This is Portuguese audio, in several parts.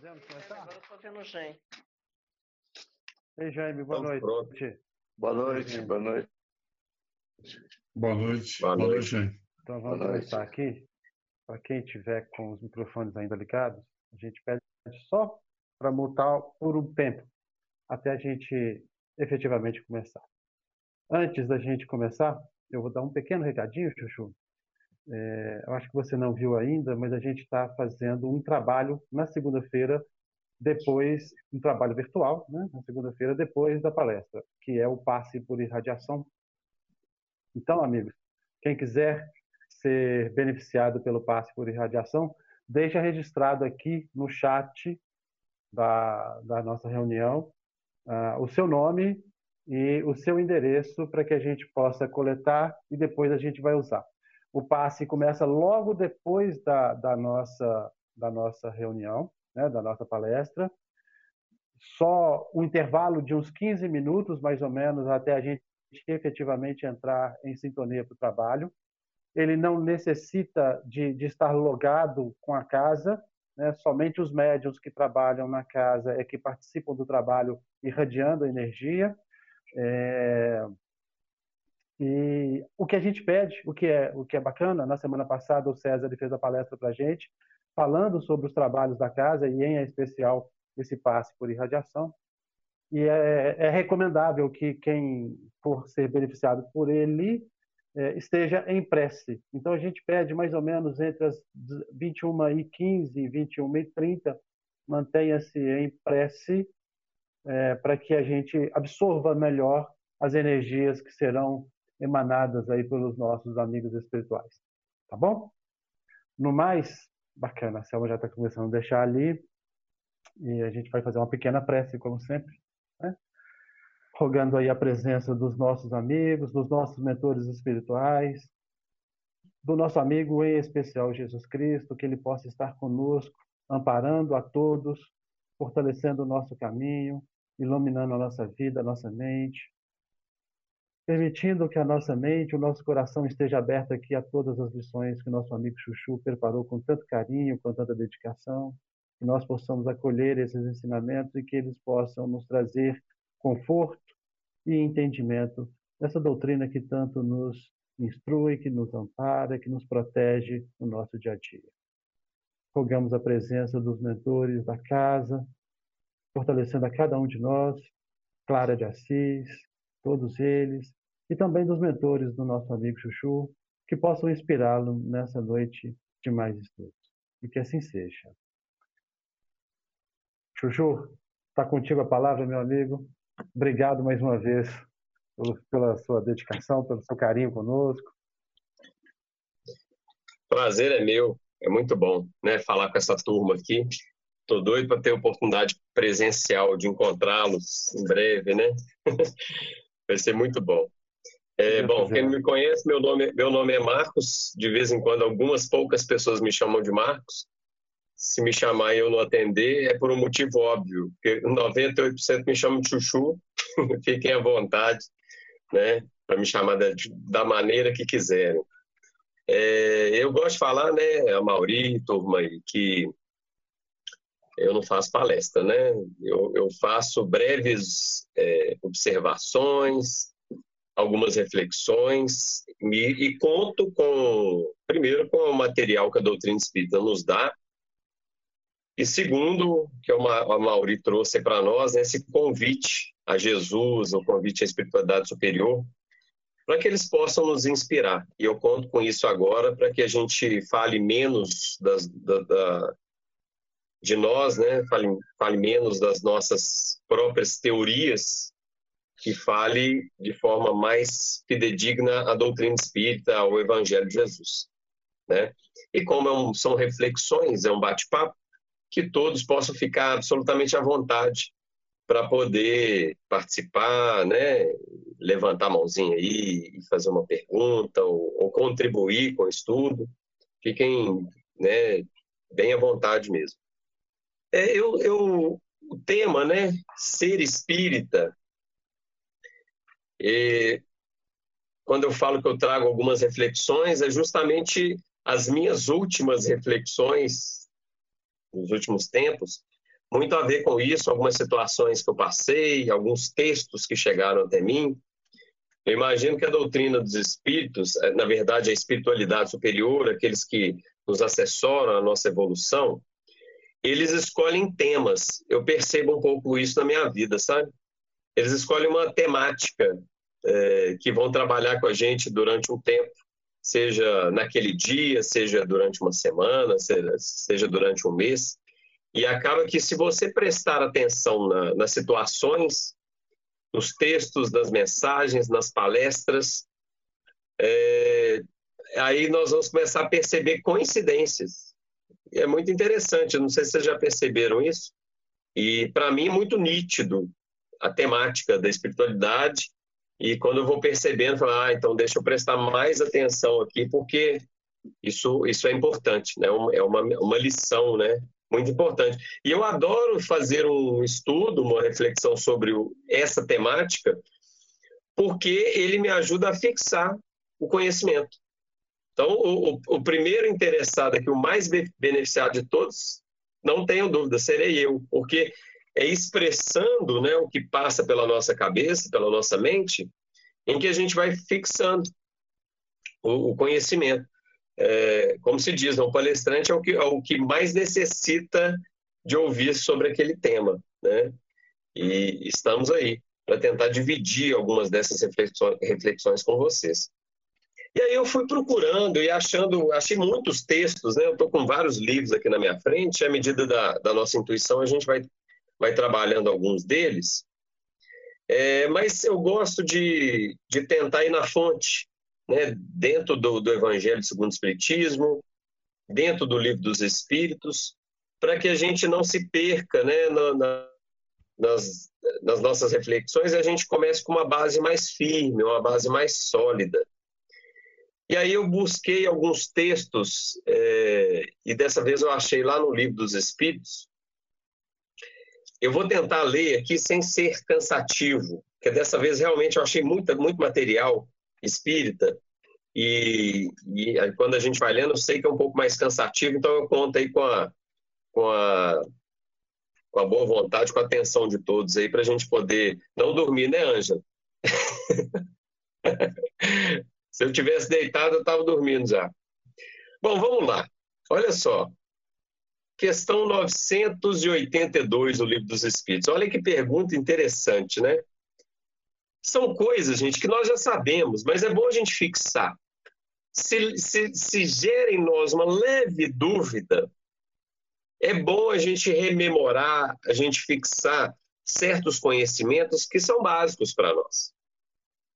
Podemos começar? Agora eu estou vendo o Jaime. Ei, Jaime, boa Estamos noite. prontos. Boa noite, boa noite. Boa noite. Boa noite. noite, gente. Então vamos Boa noite. começar aqui. Para quem tiver com os microfones ainda ligados, a gente pede só para mutar por um tempo, até a gente efetivamente começar. Antes da gente começar, eu vou dar um pequeno recadinho, Chuchu. É, eu acho que você não viu ainda, mas a gente está fazendo um trabalho na segunda-feira, depois, um trabalho virtual, né? na segunda-feira, depois da palestra, que é o passe por irradiação. Então, amigos, quem quiser ser beneficiado pelo passe por irradiação, deixa registrado aqui no chat da, da nossa reunião ah, o seu nome e o seu endereço para que a gente possa coletar e depois a gente vai usar. O passe começa logo depois da, da, nossa, da nossa reunião, né, da nossa palestra. Só um intervalo de uns 15 minutos, mais ou menos, até a gente efetivamente entrar em sintonia para o trabalho. Ele não necessita de, de estar logado com a casa, né? somente os médiums que trabalham na casa é que participam do trabalho irradiando energia. É... E o que a gente pede, o que é o que é bacana, na semana passada o César fez a palestra para a gente, falando sobre os trabalhos da casa e em especial esse passe por irradiação. E é, é recomendável que quem for ser beneficiado por ele é, esteja em prece. Então a gente pede mais ou menos entre as 21 e 15 e 21 e 30, mantenha-se em prece é, para que a gente absorva melhor as energias que serão emanadas aí pelos nossos amigos espirituais. Tá bom? No mais, bacana, a Selma já está começando a deixar ali e a gente vai fazer uma pequena prece, como sempre, né? rogando aí a presença dos nossos amigos, dos nossos mentores espirituais, do nosso amigo em especial Jesus Cristo, que ele possa estar conosco, amparando a todos, fortalecendo o nosso caminho, iluminando a nossa vida, a nossa mente, permitindo que a nossa mente, o nosso coração esteja aberto aqui a todas as lições que nosso amigo Chuchu preparou com tanto carinho, com tanta dedicação, que nós possamos acolher esses ensinamentos e que eles possam nos trazer conforto e entendimento dessa doutrina que tanto nos instrui, que nos ampara, que nos protege no nosso dia a dia. Rogamos a presença dos mentores da casa, fortalecendo a cada um de nós, Clara de Assis, todos eles, e também dos mentores do nosso amigo Chuchu, que possam inspirá-lo nessa noite de mais estudos. E que assim seja. Chuchu, está contigo a palavra, meu amigo. Obrigado mais uma vez pela sua dedicação, pelo seu carinho conosco. Prazer é meu, é muito bom, né, falar com essa turma aqui. Tô doido para ter a oportunidade presencial de encontrá-los em breve, né? Vai ser muito bom. É, bom, quem não me conhece, meu nome, meu nome é Marcos. De vez em quando, algumas poucas pessoas me chamam de Marcos. Se me chamar e eu não atender, é por um motivo óbvio, porque 98% me chamam de Chuchu. Fiquem à vontade, né, para me chamar da, da maneira que quiserem. É, eu gosto de falar, né, a Mauri, turma aí, que eu não faço palestra, né? Eu, eu faço breves é, observações, algumas reflexões e, e, conto com, primeiro, com o material que a doutrina espírita nos dá e segundo, que o Mauri trouxe para nós, né, esse convite a Jesus, o convite à espiritualidade superior, para que eles possam nos inspirar. E eu conto com isso agora para que a gente fale menos das, da, da, de nós, né? fale, fale menos das nossas próprias teorias, que fale de forma mais fidedigna à doutrina espírita, ao Evangelho de Jesus. Né? E como é um, são reflexões, é um bate-papo, que todos possam ficar absolutamente à vontade para poder participar, né? levantar a mãozinha aí e fazer uma pergunta ou, ou contribuir com o estudo. Fiquem né, bem à vontade mesmo. É, eu, eu, o tema, né, ser espírita, é, quando eu falo que eu trago algumas reflexões, é justamente as minhas últimas reflexões nos últimos tempos, muito a ver com isso, algumas situações que eu passei, alguns textos que chegaram até mim. Eu imagino que a doutrina dos espíritos, eh, na verdade, a espiritualidade superior, aqueles que nos assessoram a nossa evolução, eles escolhem temas. Eu percebo um pouco isso na minha vida, sabe? Eles escolhem uma temática é, que vão trabalhar com a gente durante um tempo, seja naquele dia, seja durante uma semana, seja, seja durante um mês. E acaba que, se você prestar atenção na, nas situações, nos textos, nas mensagens, nas palestras, é, aí nós vamos começar a perceber coincidências. E é muito interessante, não sei se vocês já perceberam isso, e para mim é muito nítido a temática da espiritualidade, e quando eu vou percebendo, falo, ah, então deixa eu prestar mais atenção aqui, porque isso, isso é importante, né? é uma, uma lição né? muito importante. E eu adoro fazer um estudo, uma reflexão sobre essa temática, porque ele me ajuda a fixar o conhecimento. Então, o, o, o primeiro interessado aqui, o mais beneficiado de todos, não tenho dúvida, serei eu, porque é expressando né, o que passa pela nossa cabeça, pela nossa mente, em que a gente vai fixando o, o conhecimento. É, como se diz, o palestrante é o, que, é o que mais necessita de ouvir sobre aquele tema. Né? E estamos aí para tentar dividir algumas dessas reflexões, reflexões com vocês. E aí eu fui procurando e achando, achei muitos textos, né? Eu estou com vários livros aqui na minha frente, à medida da, da nossa intuição a gente vai, vai trabalhando alguns deles. É, mas eu gosto de, de tentar ir na fonte, né? dentro do, do Evangelho segundo o Espiritismo, dentro do Livro dos Espíritos, para que a gente não se perca né? Na, na, nas, nas nossas reflexões e a gente comece com uma base mais firme, uma base mais sólida. E aí eu busquei alguns textos, é, e dessa vez eu achei lá no Livro dos Espíritos. Eu vou tentar ler aqui sem ser cansativo, porque dessa vez realmente eu achei muito, muito material espírita, e, e quando a gente vai lendo, eu sei que é um pouco mais cansativo, então eu conto aí com a, com a, com a boa vontade, com a atenção de todos aí, para a gente poder não dormir, né, Ângela? Se eu tivesse deitado, eu estava dormindo já. Bom, vamos lá. Olha só. Questão 982 do Livro dos Espíritos. Olha que pergunta interessante, né? São coisas, gente, que nós já sabemos, mas é bom a gente fixar. Se, se, se gera em nós uma leve dúvida, é bom a gente rememorar, a gente fixar certos conhecimentos que são básicos para nós.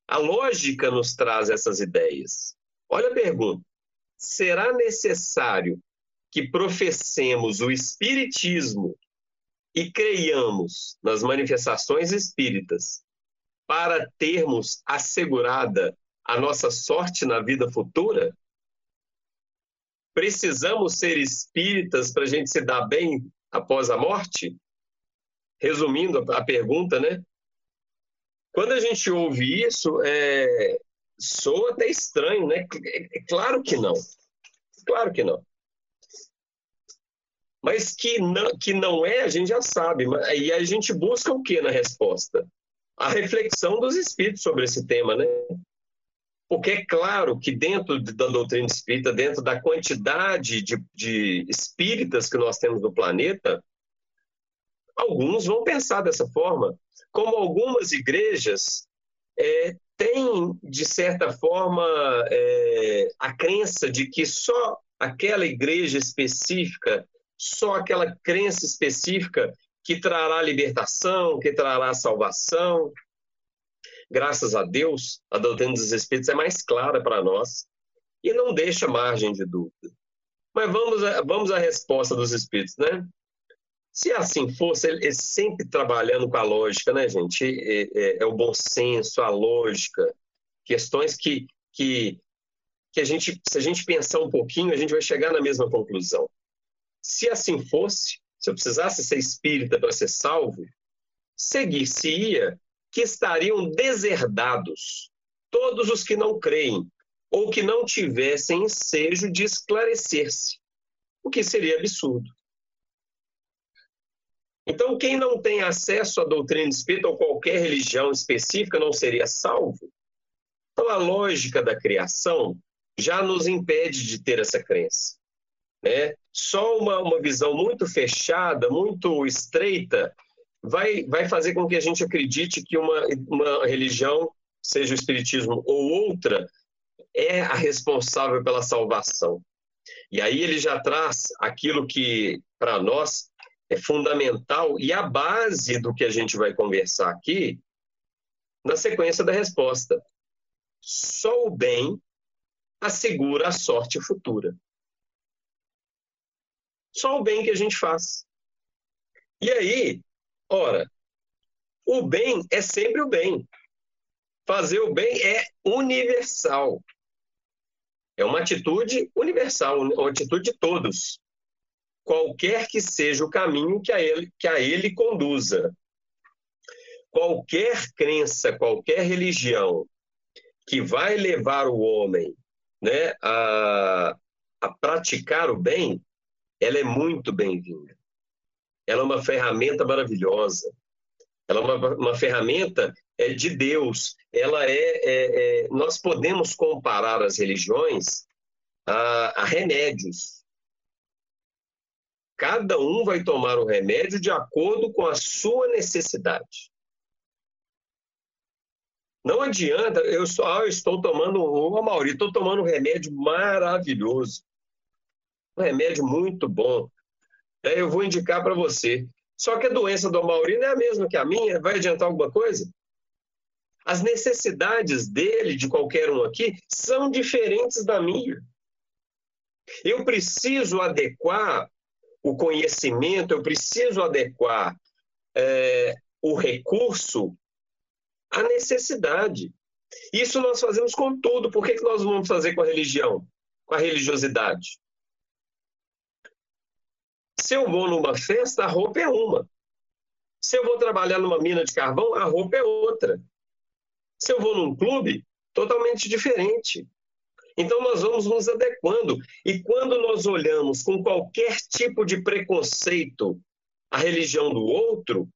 A lógica nos traz essas ideias. Olha a pergunta: será necessário que professemos o Espiritismo e creiamos nas manifestações espíritas para termos assegurada a nossa sorte na vida futura? Precisamos ser espíritas para a gente se dar bem após a morte? Resumindo a pergunta, né? Quando a gente ouve isso, é, soa até estranho, né? É, é claro que não. Claro que não. Mas que não, que não é, a gente já sabe. E a gente busca o que na resposta? A reflexão dos espíritos sobre esse tema, né? Porque é claro que dentro da doutrina espírita, dentro da quantidade de, de espíritas que nós temos no planeta, alguns vão pensar dessa forma como algumas igrejas é, têm, de certa forma, é, a crença de que só aquela igreja específica, só aquela crença específica que trará libertação, que trará salvação. Graças a Deus, a doutrina dos Espíritos é mais clara para nós e não deixa margem de dúvida. Mas vamos, a, vamos à resposta dos Espíritos, né? Se assim fosse, ele sempre trabalhando com a lógica, né, gente? É, é, é, o bom senso, a lógica, questões que, que, que a gente, se a gente pensar um pouquinho, a gente vai chegar na mesma conclusão. Se assim fosse, se eu precisasse ser espírita para ser salvo, seguir-se-ia que estariam deserdados todos os que não creem ou que não tivessem ensejo de esclarecer-se, o que seria absurdo. Então, quem não tem acesso à doutrina espírita ou qualquer religião específica não seria salvo? Então, a lógica da criação já nos impede de ter essa crença. Né? Só uma, uma visão muito fechada, muito estreita, vai, vai fazer com que a gente acredite que uma, uma religião, seja o Espiritismo ou outra, é a responsável pela salvação. E aí ele já traz aquilo que, para nós, é fundamental e a base do que a gente vai conversar aqui na sequência da resposta. Só o bem assegura a sorte futura. Só o bem que a gente faz. E aí, ora, o bem é sempre o bem. Fazer o bem é universal. É uma atitude universal, uma atitude de todos. Qualquer que seja o caminho que a ele, que a ele conduza. Qualquer crença, qualquer religião que vai levar o homem né, a, a praticar o bem, ela é muito bem-vinda. Ela é uma ferramenta maravilhosa. Ela é uma, uma ferramenta é, de Deus. Ela é, é, é, nós podemos comparar as religiões a, a remédios. Cada um vai tomar o remédio de acordo com a sua necessidade. Não adianta, eu, só, ah, eu estou tomando, ô Mauri, estou tomando um remédio maravilhoso. Um remédio muito bom. É, eu vou indicar para você. Só que a doença do Mauri não é a mesma que a minha, vai adiantar alguma coisa? As necessidades dele, de qualquer um aqui, são diferentes da minha. Eu preciso adequar o conhecimento, eu preciso adequar é, o recurso a necessidade. Isso nós fazemos com tudo. Por que, que nós vamos fazer com a religião? Com a religiosidade? Se eu vou numa festa, a roupa é uma. Se eu vou trabalhar numa mina de carvão, a roupa é outra. Se eu vou num clube, totalmente diferente. Então nós vamos nos adequando. E quando nós olhamos com qualquer tipo de preconceito a religião do outro,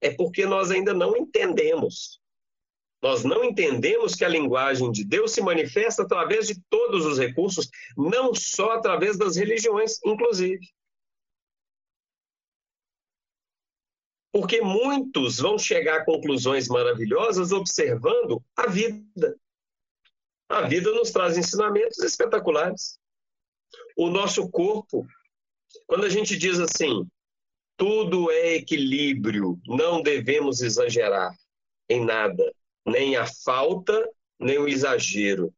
é porque nós ainda não entendemos. Nós não entendemos que a linguagem de Deus se manifesta através de todos os recursos, não só através das religiões, inclusive. Porque muitos vão chegar a conclusões maravilhosas observando a vida. A vida nos traz ensinamentos espetaculares. O nosso corpo, quando a gente diz assim, tudo é equilíbrio, não devemos exagerar em nada nem a falta, nem o exagero.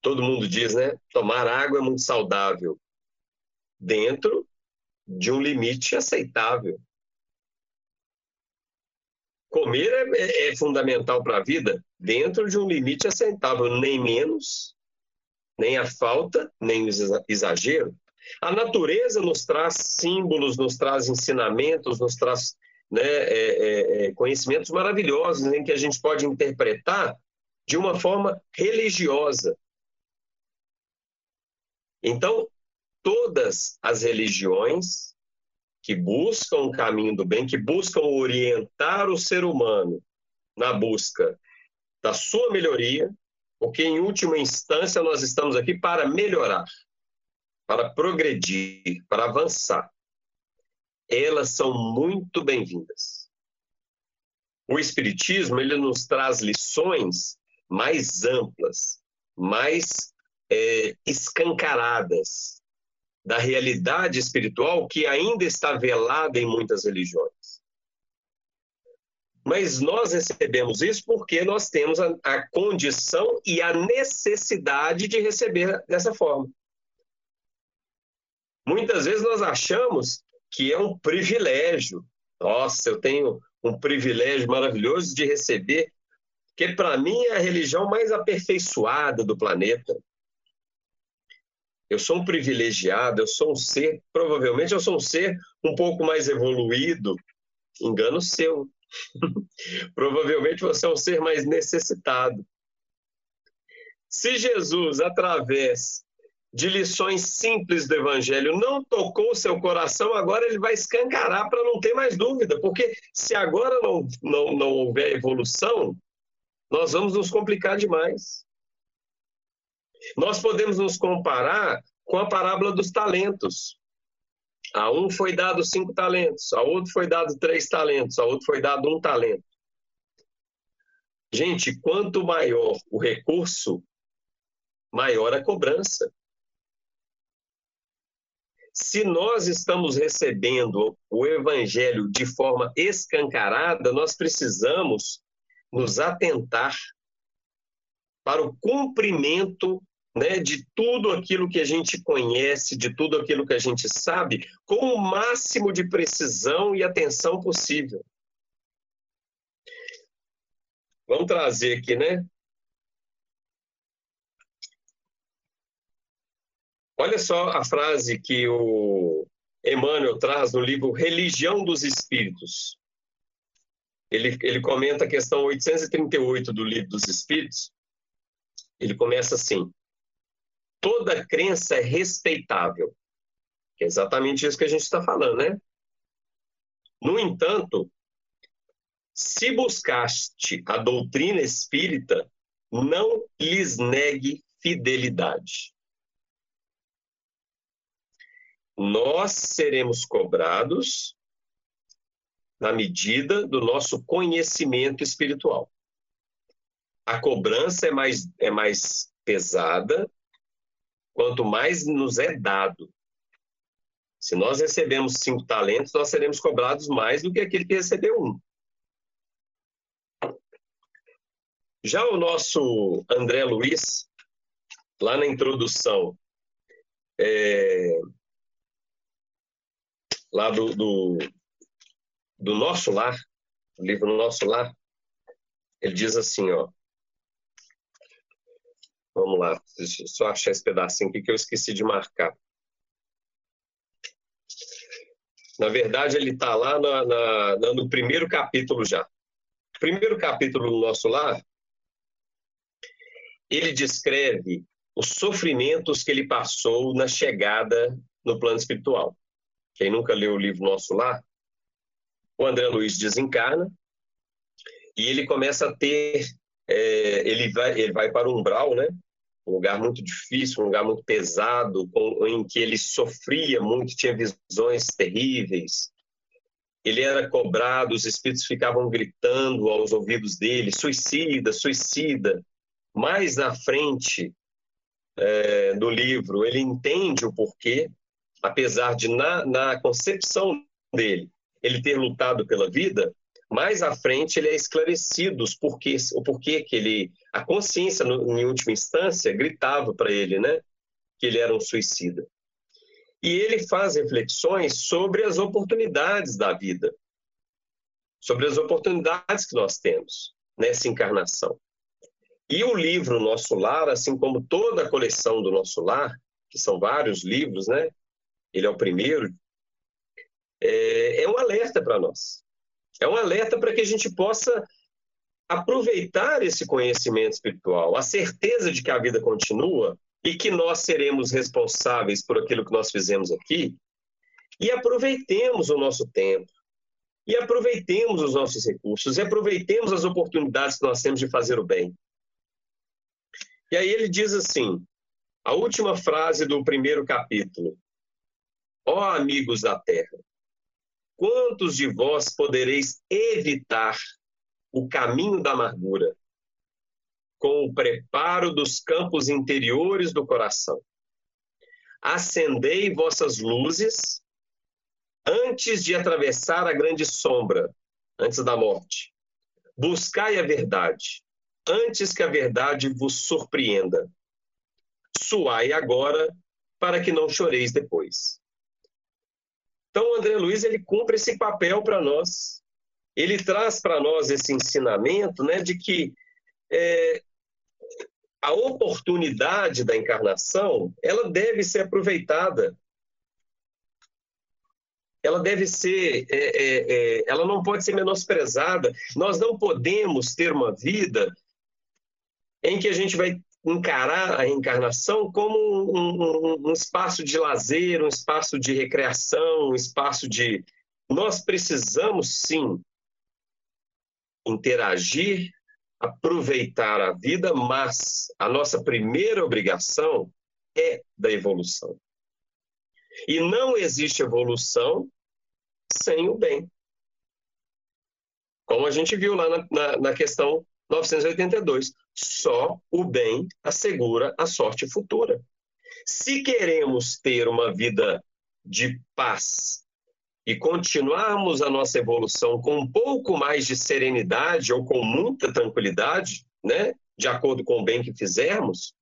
Todo mundo diz, né? Tomar água é muito saudável, dentro de um limite aceitável. Comer é, é, é fundamental para a vida, dentro de um limite aceitável, nem menos, nem a falta, nem o exagero. A natureza nos traz símbolos, nos traz ensinamentos, nos traz né, é, é, é, conhecimentos maravilhosos em que a gente pode interpretar de uma forma religiosa. Então, todas as religiões que buscam o caminho do bem, que buscam orientar o ser humano na busca da sua melhoria, porque em última instância nós estamos aqui para melhorar, para progredir, para avançar elas são muito bem-vindas. O Espiritismo ele nos traz lições mais amplas, mais é, escancaradas da realidade espiritual que ainda está velada em muitas religiões. Mas nós recebemos isso porque nós temos a, a condição e a necessidade de receber dessa forma. Muitas vezes nós achamos que é um privilégio. Nossa, eu tenho um privilégio maravilhoso de receber, que para mim é a religião mais aperfeiçoada do planeta. Eu sou um privilegiado, eu sou um ser, provavelmente eu sou um ser um pouco mais evoluído. Engano seu. provavelmente você é um ser mais necessitado. Se Jesus, através de lições simples do Evangelho não tocou seu coração, agora ele vai escancarar para não ter mais dúvida, porque se agora não, não, não houver evolução, nós vamos nos complicar demais. Nós podemos nos comparar com a parábola dos talentos. A um foi dado cinco talentos, a outro foi dado três talentos, a outro foi dado um talento. Gente, quanto maior o recurso, maior a cobrança. Se nós estamos recebendo o evangelho de forma escancarada, nós precisamos nos atentar para o cumprimento né, de tudo aquilo que a gente conhece, de tudo aquilo que a gente sabe, com o máximo de precisão e atenção possível. Vamos trazer aqui, né? Olha só a frase que o Emmanuel traz no livro Religião dos Espíritos. Ele, ele comenta a questão 838 do Livro dos Espíritos. Ele começa assim: toda crença é respeitável. É exatamente isso que a gente está falando, né? No entanto, se buscaste a doutrina espírita, não lhes negue fidelidade nós seremos cobrados na medida do nosso conhecimento espiritual. A cobrança é mais, é mais pesada quanto mais nos é dado. Se nós recebemos cinco talentos, nós seremos cobrados mais do que aquele que recebeu um. Já o nosso André Luiz, lá na introdução, é, lá do, do, do Nosso Lar, o livro Nosso Lar, ele diz assim, ó. Vamos lá, deixa eu só achar esse pedacinho aqui que eu esqueci de marcar. Na verdade, ele está lá na, na, no primeiro capítulo já. Primeiro capítulo do Nosso Lar, ele descreve os sofrimentos que ele passou na chegada no plano espiritual. Quem nunca leu o livro Nosso Lar, o André Luiz desencarna e ele começa a ter, é, ele, vai, ele vai para o umbral, né? um lugar muito difícil, um lugar muito pesado, em que ele sofria muito, tinha visões terríveis. Ele era cobrado, os espíritos ficavam gritando aos ouvidos dele: suicida, suicida. Mais na frente é, do livro, ele entende o porquê, apesar de, na, na concepção dele, ele ter lutado pela vida, mais à frente ele é esclarecido os porquês, o porquê que ele, a consciência, no, em última instância, gritava para ele, né, que ele era um suicida. E ele faz reflexões sobre as oportunidades da vida, sobre as oportunidades que nós temos nessa encarnação. E o livro Nosso Lar, assim como toda a coleção do Nosso Lar, que são vários livros, né, ele é o primeiro, é, é um alerta para nós. É um alerta para que a gente possa aproveitar esse conhecimento espiritual, a certeza de que a vida continua e que nós seremos responsáveis por aquilo que nós fizemos aqui, e aproveitemos o nosso tempo, e aproveitemos os nossos recursos, e aproveitemos as oportunidades que nós temos de fazer o bem. E aí ele diz assim, a última frase do primeiro capítulo: Ó amigos da terra, quantos de vós podereis evitar o caminho da amargura com o preparo dos campos interiores do coração? Acendei vossas luzes antes de atravessar a grande sombra, antes da morte. Buscai a verdade, antes que a verdade vos surpreenda. Suai agora, para que não choreis depois. Então, o André Luiz ele cumpre esse papel para nós. Ele traz para nós esse ensinamento né, de que é, a oportunidade da encarnação ela deve ser aproveitada. Ela deve ser, é, é, é, ela não pode ser menosprezada. Nós não podemos ter uma vida em que a gente vai encarar a reencarnação como um, um, um, espaço de lazer, um espaço de recreação, um espaço de. Nós precisamos sim interagir, aproveitar a vida, mas a nossa primeira obrigação é da evolução. E não existe evolução sem o bem. Como a gente viu lá na, na, na questão 982. Só o bem assegura a sorte futura. Se queremos ter uma vida de paz e continuarmos a nossa evolução com um pouco mais de serenidade ou com muita tranquilidade, né, de acordo com o bem que fizermos,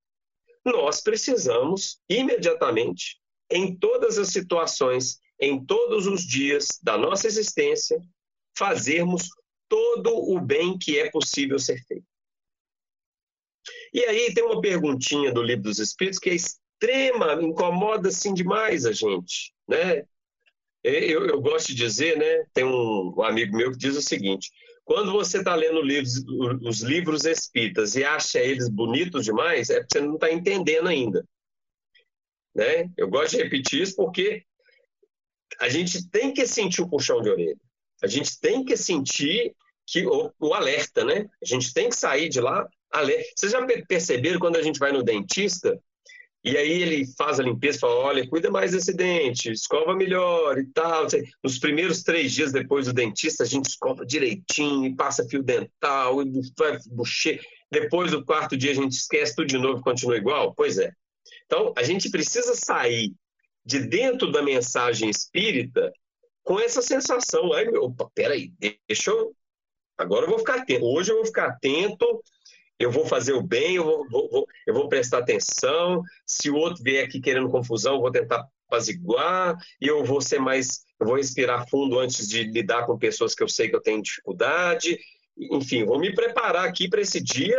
nós precisamos imediatamente, em todas as situações, em todos os dias da nossa existência, fazermos todo o bem que é possível ser feito. E aí tem uma perguntinha do Livro dos Espíritos que é extrema, incomoda assim demais a gente, né? Eu, eu gosto de dizer, né? Tem um, um amigo meu que diz o seguinte: quando você está lendo livros, os livros espíritas e acha eles bonitos demais, é porque você não está entendendo ainda. Né? Eu gosto de repetir isso porque a gente tem que sentir o puxão de orelha. A gente tem que sentir que o, o alerta, né? A gente tem que sair de lá alerta. Vocês já perceberam quando a gente vai no dentista e aí ele faz a limpeza, fala, olha, cuida mais desse dente, escova melhor e tal. Nos primeiros três dias depois do dentista, a gente escova direitinho, e passa fio dental, e vai bucher. Depois do quarto dia a gente esquece tudo de novo continua igual? Pois é. Então, a gente precisa sair de dentro da mensagem espírita com essa sensação. Ai, meu, opa, peraí, deixa eu. Agora eu vou ficar atento. Hoje eu vou ficar atento, eu vou fazer o bem, eu vou, vou, vou, eu vou prestar atenção. Se o outro vier aqui querendo confusão, eu vou tentar apaziguar e eu vou ser mais. Eu vou respirar fundo antes de lidar com pessoas que eu sei que eu tenho dificuldade. Enfim, vou me preparar aqui para esse dia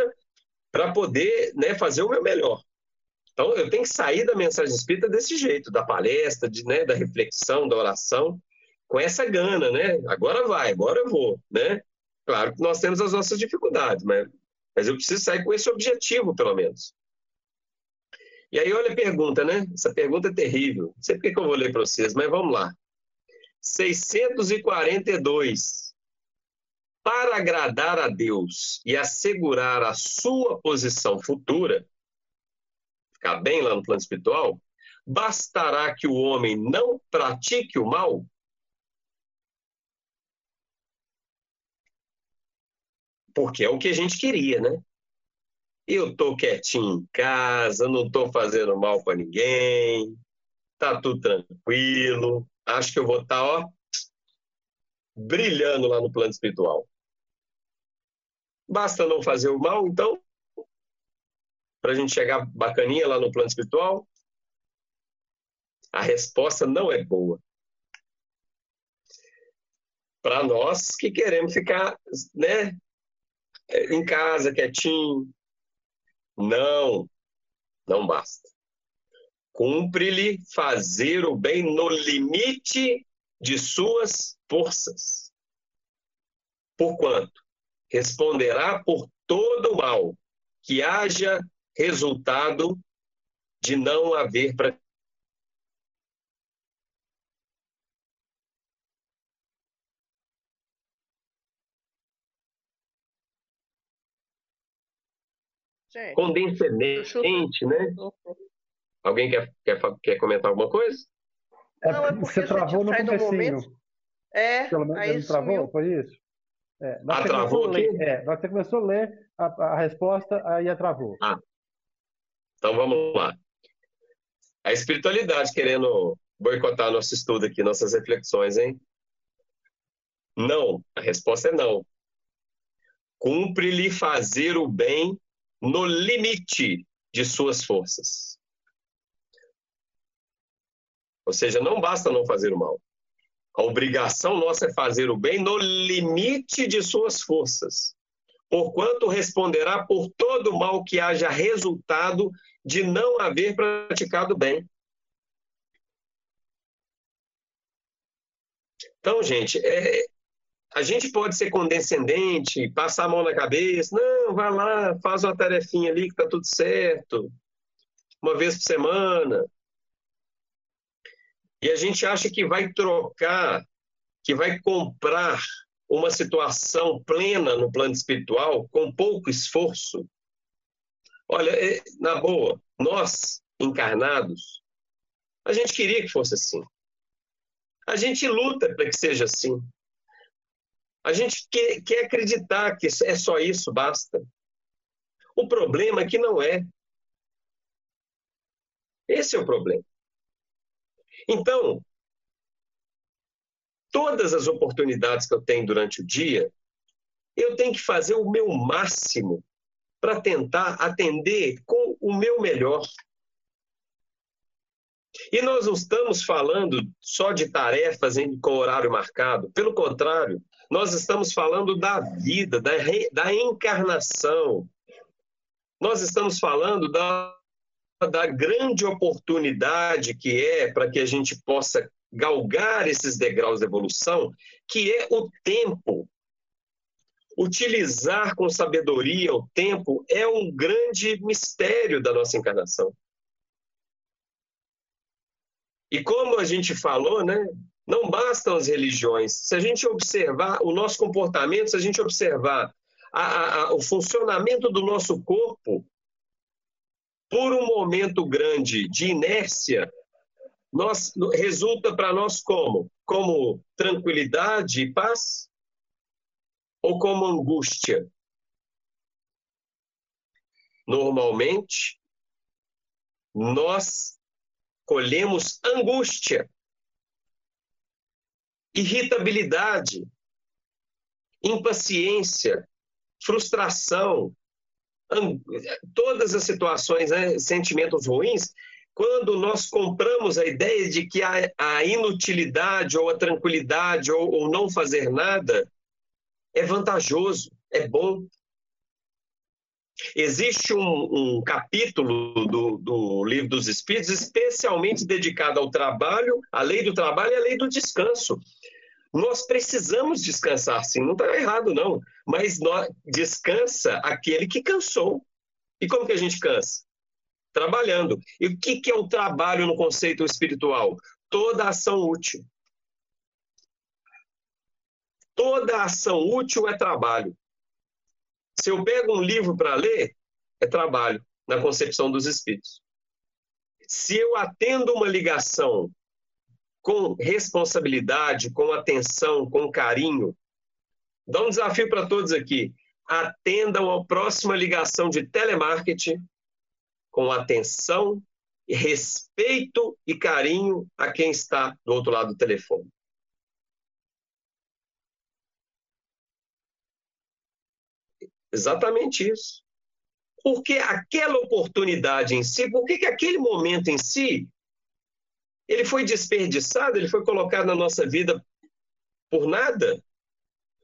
para poder né, fazer o meu melhor. Então, eu tenho que sair da mensagem espírita desse jeito, da palestra, de, né, da reflexão, da oração com essa gana, né? Agora vai, agora eu vou, né? Claro que nós temos as nossas dificuldades, mas, mas eu preciso sair com esse objetivo, pelo menos. E aí, olha a pergunta, né? Essa pergunta é terrível. Não sei porque que eu vou ler para vocês, mas vamos lá. 642. Para agradar a Deus e assegurar a sua posição futura, ficar bem lá no plano espiritual, bastará que o homem não pratique o mal? Porque é o que a gente queria, né? Eu tô quietinho em casa, não tô fazendo mal para ninguém, tá tudo tranquilo. Acho que eu vou estar, tá, ó, brilhando lá no plano espiritual. Basta não fazer o mal, então, para a gente chegar bacaninha lá no plano espiritual? A resposta não é boa. Para nós que queremos ficar, né, em casa, quietinho. Não, não basta. Cumpre-lhe fazer o bem no limite de suas forças. Porquanto responderá por todo o mal que haja resultado de não haver Gente, Condescendente, né? Alguém quer, quer, quer comentar alguma coisa? É, não, é porque você travou no comecinho. É, Pelo menos aí travou, foi isso? É, ah, travou aqui? Ler, é, você começou a ler a, a resposta, aí travou. Ah, então vamos lá. A espiritualidade querendo boicotar nosso estudo aqui, nossas reflexões, hein? Não, a resposta é não. Cumpre-lhe fazer o bem no limite de suas forças. Ou seja, não basta não fazer o mal. A obrigação nossa é fazer o bem no limite de suas forças, porquanto responderá por todo o mal que haja resultado de não haver praticado bem. Então, gente, é, a gente pode ser condescendente, passar a mão na cabeça, não, vai lá, faz uma tarefinha ali que tá tudo certo, uma vez por semana. E a gente acha que vai trocar, que vai comprar uma situação plena no plano espiritual com pouco esforço. Olha, é, na boa, nós encarnados, a gente queria que fosse assim. A gente luta para que seja assim. A gente quer, quer acreditar que é só isso, basta. O problema é que não é. Esse é o problema. Então, todas as oportunidades que eu tenho durante o dia, eu tenho que fazer o meu máximo para tentar atender com o meu melhor. E nós não estamos falando só de tarefas com horário marcado. Pelo contrário, nós estamos falando da vida, da, re, da encarnação. Nós estamos falando da, da grande oportunidade que é para que a gente possa galgar esses degraus de evolução, que é o tempo. Utilizar com sabedoria o tempo é um grande mistério da nossa encarnação. E como a gente falou, né, não bastam as religiões. Se a gente observar o nosso comportamento, se a gente observar a, a, o funcionamento do nosso corpo, por um momento grande de inércia, nós, resulta para nós como? Como tranquilidade e paz? Ou como angústia? Normalmente, nós colhemos angústia irritabilidade, impaciência, frustração, todas as situações, né, sentimentos ruins, quando nós compramos a ideia de que a, a inutilidade ou a tranquilidade ou, ou não fazer nada é vantajoso, é bom, Existe um, um capítulo do, do, Livro dos Espíritos especialmente dedicado ao trabalho, à lei do trabalho e à lei do descanso. Nós precisamos descansar, sim, não está errado, não. Mas nós, descansa aquele que cansou. E como que a gente cansa? Trabalhando. E o que, que é o trabalho no conceito espiritual? Toda ação útil. Toda ação útil é trabalho. Se eu pego um livro para ler, é trabalho na concepção dos espíritos. Se eu atendo uma ligação com responsabilidade, com atenção, com carinho, dá um desafio para todos aqui. Atendam a próxima ligação de telemarketing com atenção, respeito e carinho a quem está do outro lado do telefone. Exatamente isso. Porque aquela oportunidade em si, por que aquele momento em si, ele foi desperdiçado, ele foi colocado na nossa vida por nada?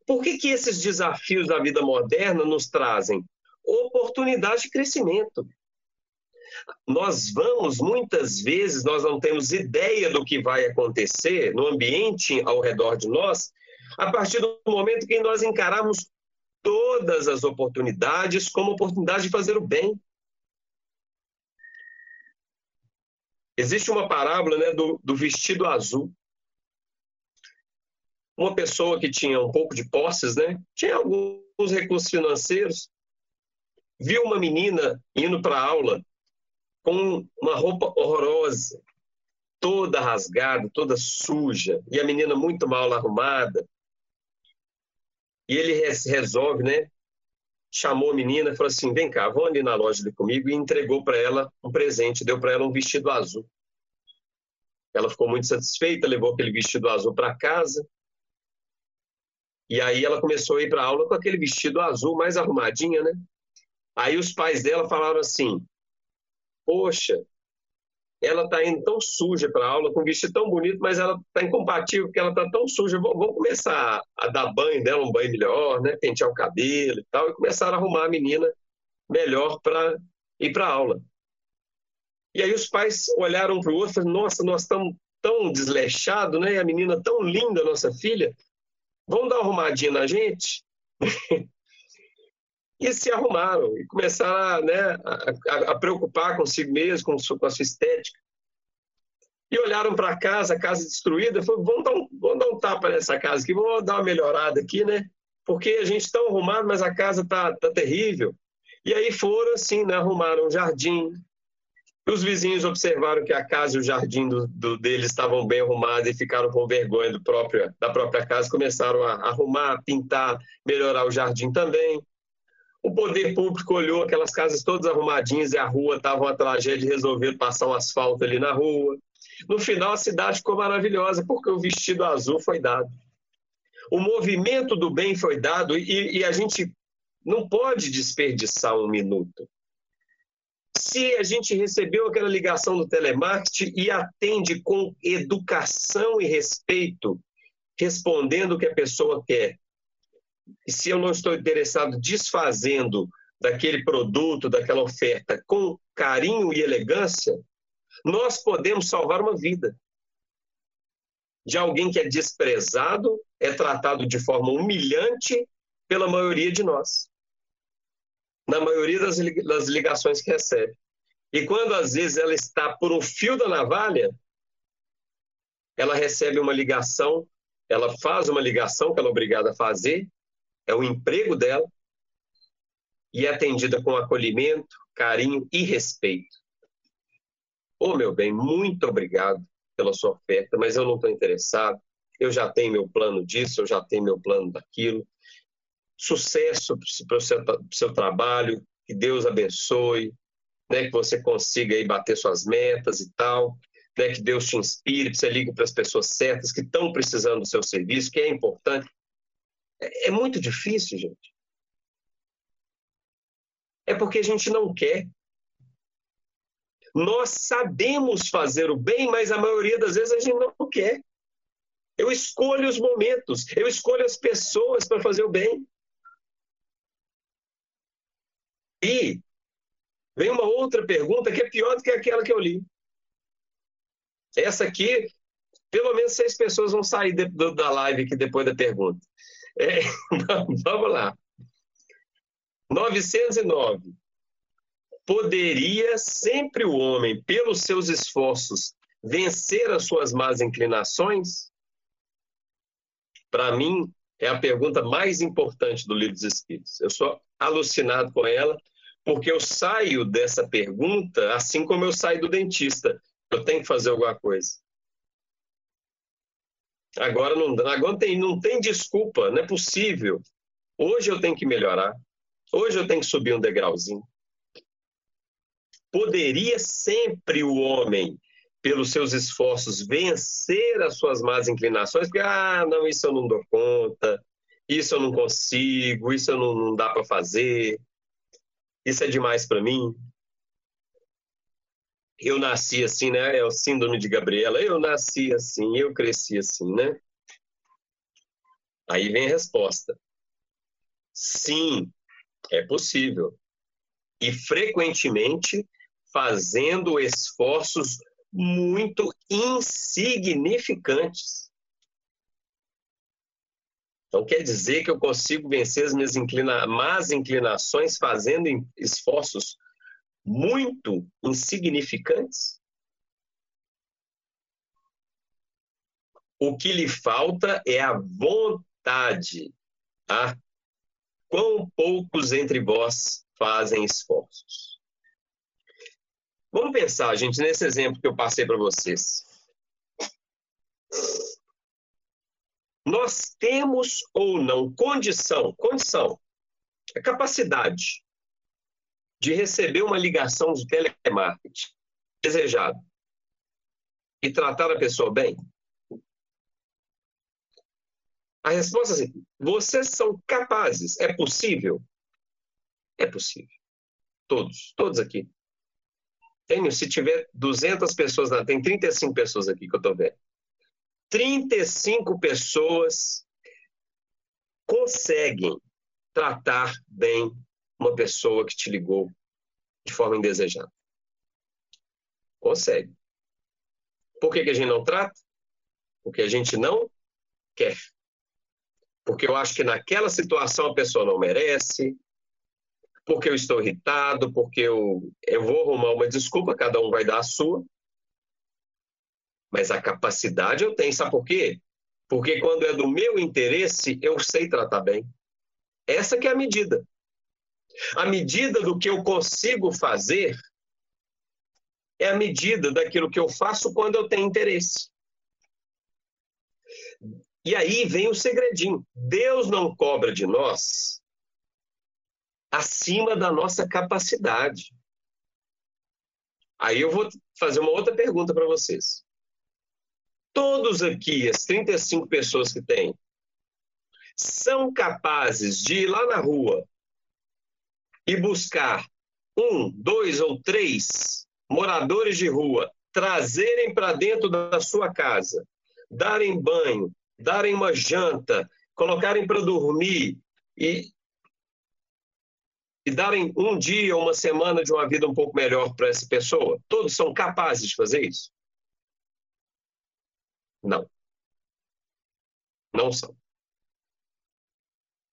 Por que, que esses desafios da vida moderna nos trazem? Oportunidade de crescimento. Nós vamos, muitas vezes, nós não temos ideia do que vai acontecer no ambiente ao redor de nós, a partir do momento que nós encaramos todas as oportunidades como oportunidade de fazer o bem. Existe uma parábola né, do, do vestido azul. Uma pessoa que tinha um pouco de posses, né, tinha alguns recursos financeiros, viu uma menina indo para aula com uma roupa horrorosa, toda rasgada, toda suja, e a menina muito mal arrumada. E ele resolve, né? Chamou a menina e falou assim: vem cá, vão ali na loja ali comigo, e entregou para ela um presente, deu para ela um vestido azul. Ela ficou muito satisfeita, levou aquele vestido azul para casa. E aí ela começou a ir para aula com aquele vestido azul mais arrumadinha, né? Aí os pais dela falaram assim: Poxa, ela está indo tão suja para a aula, com um vestido tão bonito, mas ela está incompatível porque ela está tão suja. Vamos começar a dar banho dela, um banho melhor, né? pentear o cabelo e tal, e começaram a arrumar a menina melhor para ir para a aula. E aí os pais olharam para o outro e falaram, nossa, nós estamos tão desleixados, né? E a menina tão linda, nossa filha, vamos dar uma arrumadinha na gente? e se arrumaram e começaram a, né, a, a preocupar consigo mesmo, com, com a sua estética. E olharam para a casa, a casa destruída, falaram, vamos dar, um, vamos dar um tapa nessa casa aqui, vamos dar uma melhorada aqui, né? Porque a gente está arrumado, mas a casa está tá terrível. E aí foram assim, né? arrumaram um jardim. Os vizinhos observaram que a casa e o jardim do, do, deles estavam bem arrumados e ficaram com vergonha próprio, da própria casa, começaram a arrumar, pintar, melhorar o jardim também. O poder público olhou aquelas casas todas arrumadinhas e a rua estava uma tragédia, resolveram passar um asfalto ali na rua. No final, a cidade ficou maravilhosa, porque o vestido azul foi dado. O movimento do bem foi dado e, e a gente não pode desperdiçar um minuto. Se a gente recebeu aquela ligação do telemarketing e atende com educação e respeito, respondendo o que a pessoa quer, e se eu não estou interessado desfazendo daquele produto, daquela oferta, com carinho e elegância, nós podemos salvar uma vida de alguém que é desprezado, é tratado de forma humilhante pela maioria de nós. Na maioria das, ligações que recebe. E quando às vezes ela está por um fio da navalha, ela recebe uma ligação, ela faz uma ligação que ela é obrigada a fazer, é o emprego dela, e é atendida com acolhimento, carinho e respeito. Ô, oh, meu bem, muito obrigado pela sua oferta, mas eu não estou interessado. Eu já tenho meu plano disso, eu já tenho meu plano daquilo. Sucesso para o seu, seu trabalho, que Deus abençoe, né, que você consiga aí bater suas metas e tal, né, que Deus te inspire, que você ligue para as pessoas certas que estão precisando do seu serviço, que é importante. É, é muito difícil, gente. É porque a gente não quer. Nós sabemos fazer o bem, mas a maioria das vezes a gente não quer. Eu escolho os momentos, eu escolho as pessoas para fazer o bem. E vem uma outra pergunta que é pior do que aquela que eu li. Essa aqui, pelo menos seis pessoas vão sair da live aqui depois da pergunta. É, vamos lá. 909. Poderia sempre o homem, pelos seus esforços, vencer as suas más inclinações? Para mim, é a pergunta mais importante do Livro dos Espíritos. Eu sou alucinado com ela, porque eu saio dessa pergunta assim como eu saio do dentista. Eu tenho que fazer alguma coisa. Agora não, agora tem, não tem desculpa, não é possível. Hoje eu tenho que melhorar. Hoje eu tenho que subir um degrauzinho. Poderia sempre o homem, pelos seus esforços, vencer as suas más inclinações, porque, ah, não, isso eu não dou conta, isso eu não consigo, isso eu não, não dá para fazer, isso é demais para mim. Eu nasci assim, né? É o síndrome de Gabriela. Eu nasci assim, eu cresci assim, né? Aí vem a resposta. Sim, é possível. E frequentemente fazendo esforços muito insignificantes. Então, quer dizer que eu consigo vencer as minhas inclina más inclinações fazendo esforços muito insignificantes? O que lhe falta é a vontade. Tá? Quão poucos entre vós fazem esforços? Vamos pensar, gente, nesse exemplo que eu passei para vocês. Nós temos ou não condição, condição, a capacidade de receber uma ligação de telemarketing desejado e tratar a pessoa bem? A resposta é assim: vocês são capazes. É possível? É possível. Todos, todos aqui. Tenho, se tiver 200 pessoas, tem 35 pessoas aqui que eu estou vendo. 35 pessoas conseguem tratar bem uma pessoa que te ligou de forma indesejada. Consegue. Por que, que a gente não trata? Porque a gente não quer. porque eu acho que naquela situação a pessoa não merece, porque eu estou irritado, porque eu, eu vou arrumar uma desculpa, cada um vai dar a sua. Mas a capacidade eu tenho, sabe por quê? Porque quando é do meu interesse, eu sei tratar bem. Essa que é a medida. A medida do que eu consigo fazer é a medida daquilo que eu faço quando eu tenho interesse. E aí vem o segredinho. Deus não cobra de nós acima da nossa capacidade. Aí eu vou fazer uma outra pergunta para vocês. Todos aqui, as 35 pessoas que tem, são capazes de ir lá na rua e buscar um, dois ou três moradores de rua, trazerem para dentro da sua casa, darem banho, darem uma janta, colocarem para dormir e, e darem um dia ou uma semana de uma vida um pouco melhor para essa pessoa? Todos são capazes de fazer isso? Não. Não são.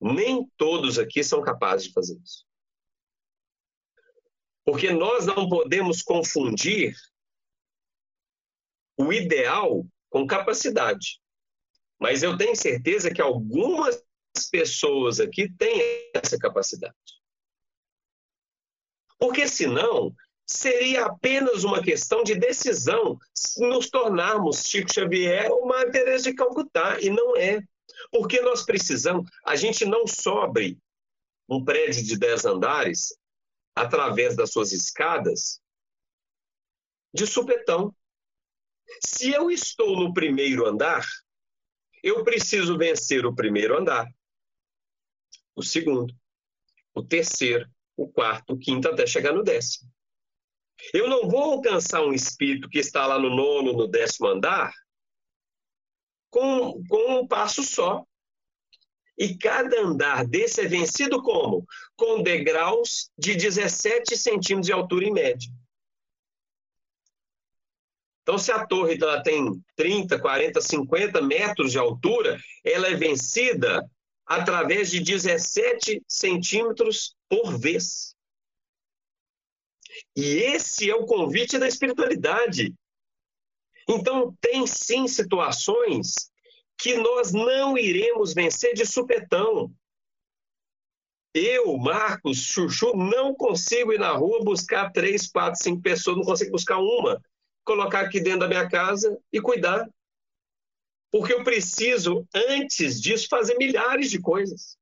Nem todos aqui são capazes de fazer isso. Porque nós não podemos confundir o ideal com capacidade. Mas eu tenho certeza que algumas pessoas aqui têm essa capacidade. Porque senão seria apenas uma questão de decisão nos tornarmos Chico Xavier ou Maria Teresa de Calcutá, e não é. Porque nós precisamos, a gente não sobre um prédio de 10 andares através das suas escadas de supetão. Se eu estou no primeiro andar, eu preciso vencer o primeiro andar, o segundo, o terceiro, o quarto, o quinto, até chegar no décimo. Eu não vou alcançar um espírito que está lá no nono, no décimo andar, com, com um passo só. E cada andar desse é vencido como? Com degraus de 17 centímetros de altura em média. Então, se a torre ela tem 30, 40, 50 metros de altura, ela é vencida através de 17 centímetros por vez. E esse é o convite da espiritualidade. Então, tem sim situações que nós não iremos vencer de supetão. Eu, Marcos, Chuchu, não consigo ir na rua buscar três, quatro, cinco pessoas, não consigo buscar uma, colocar aqui dentro da minha casa e cuidar. Porque eu preciso, antes disso, fazer milhares de coisas.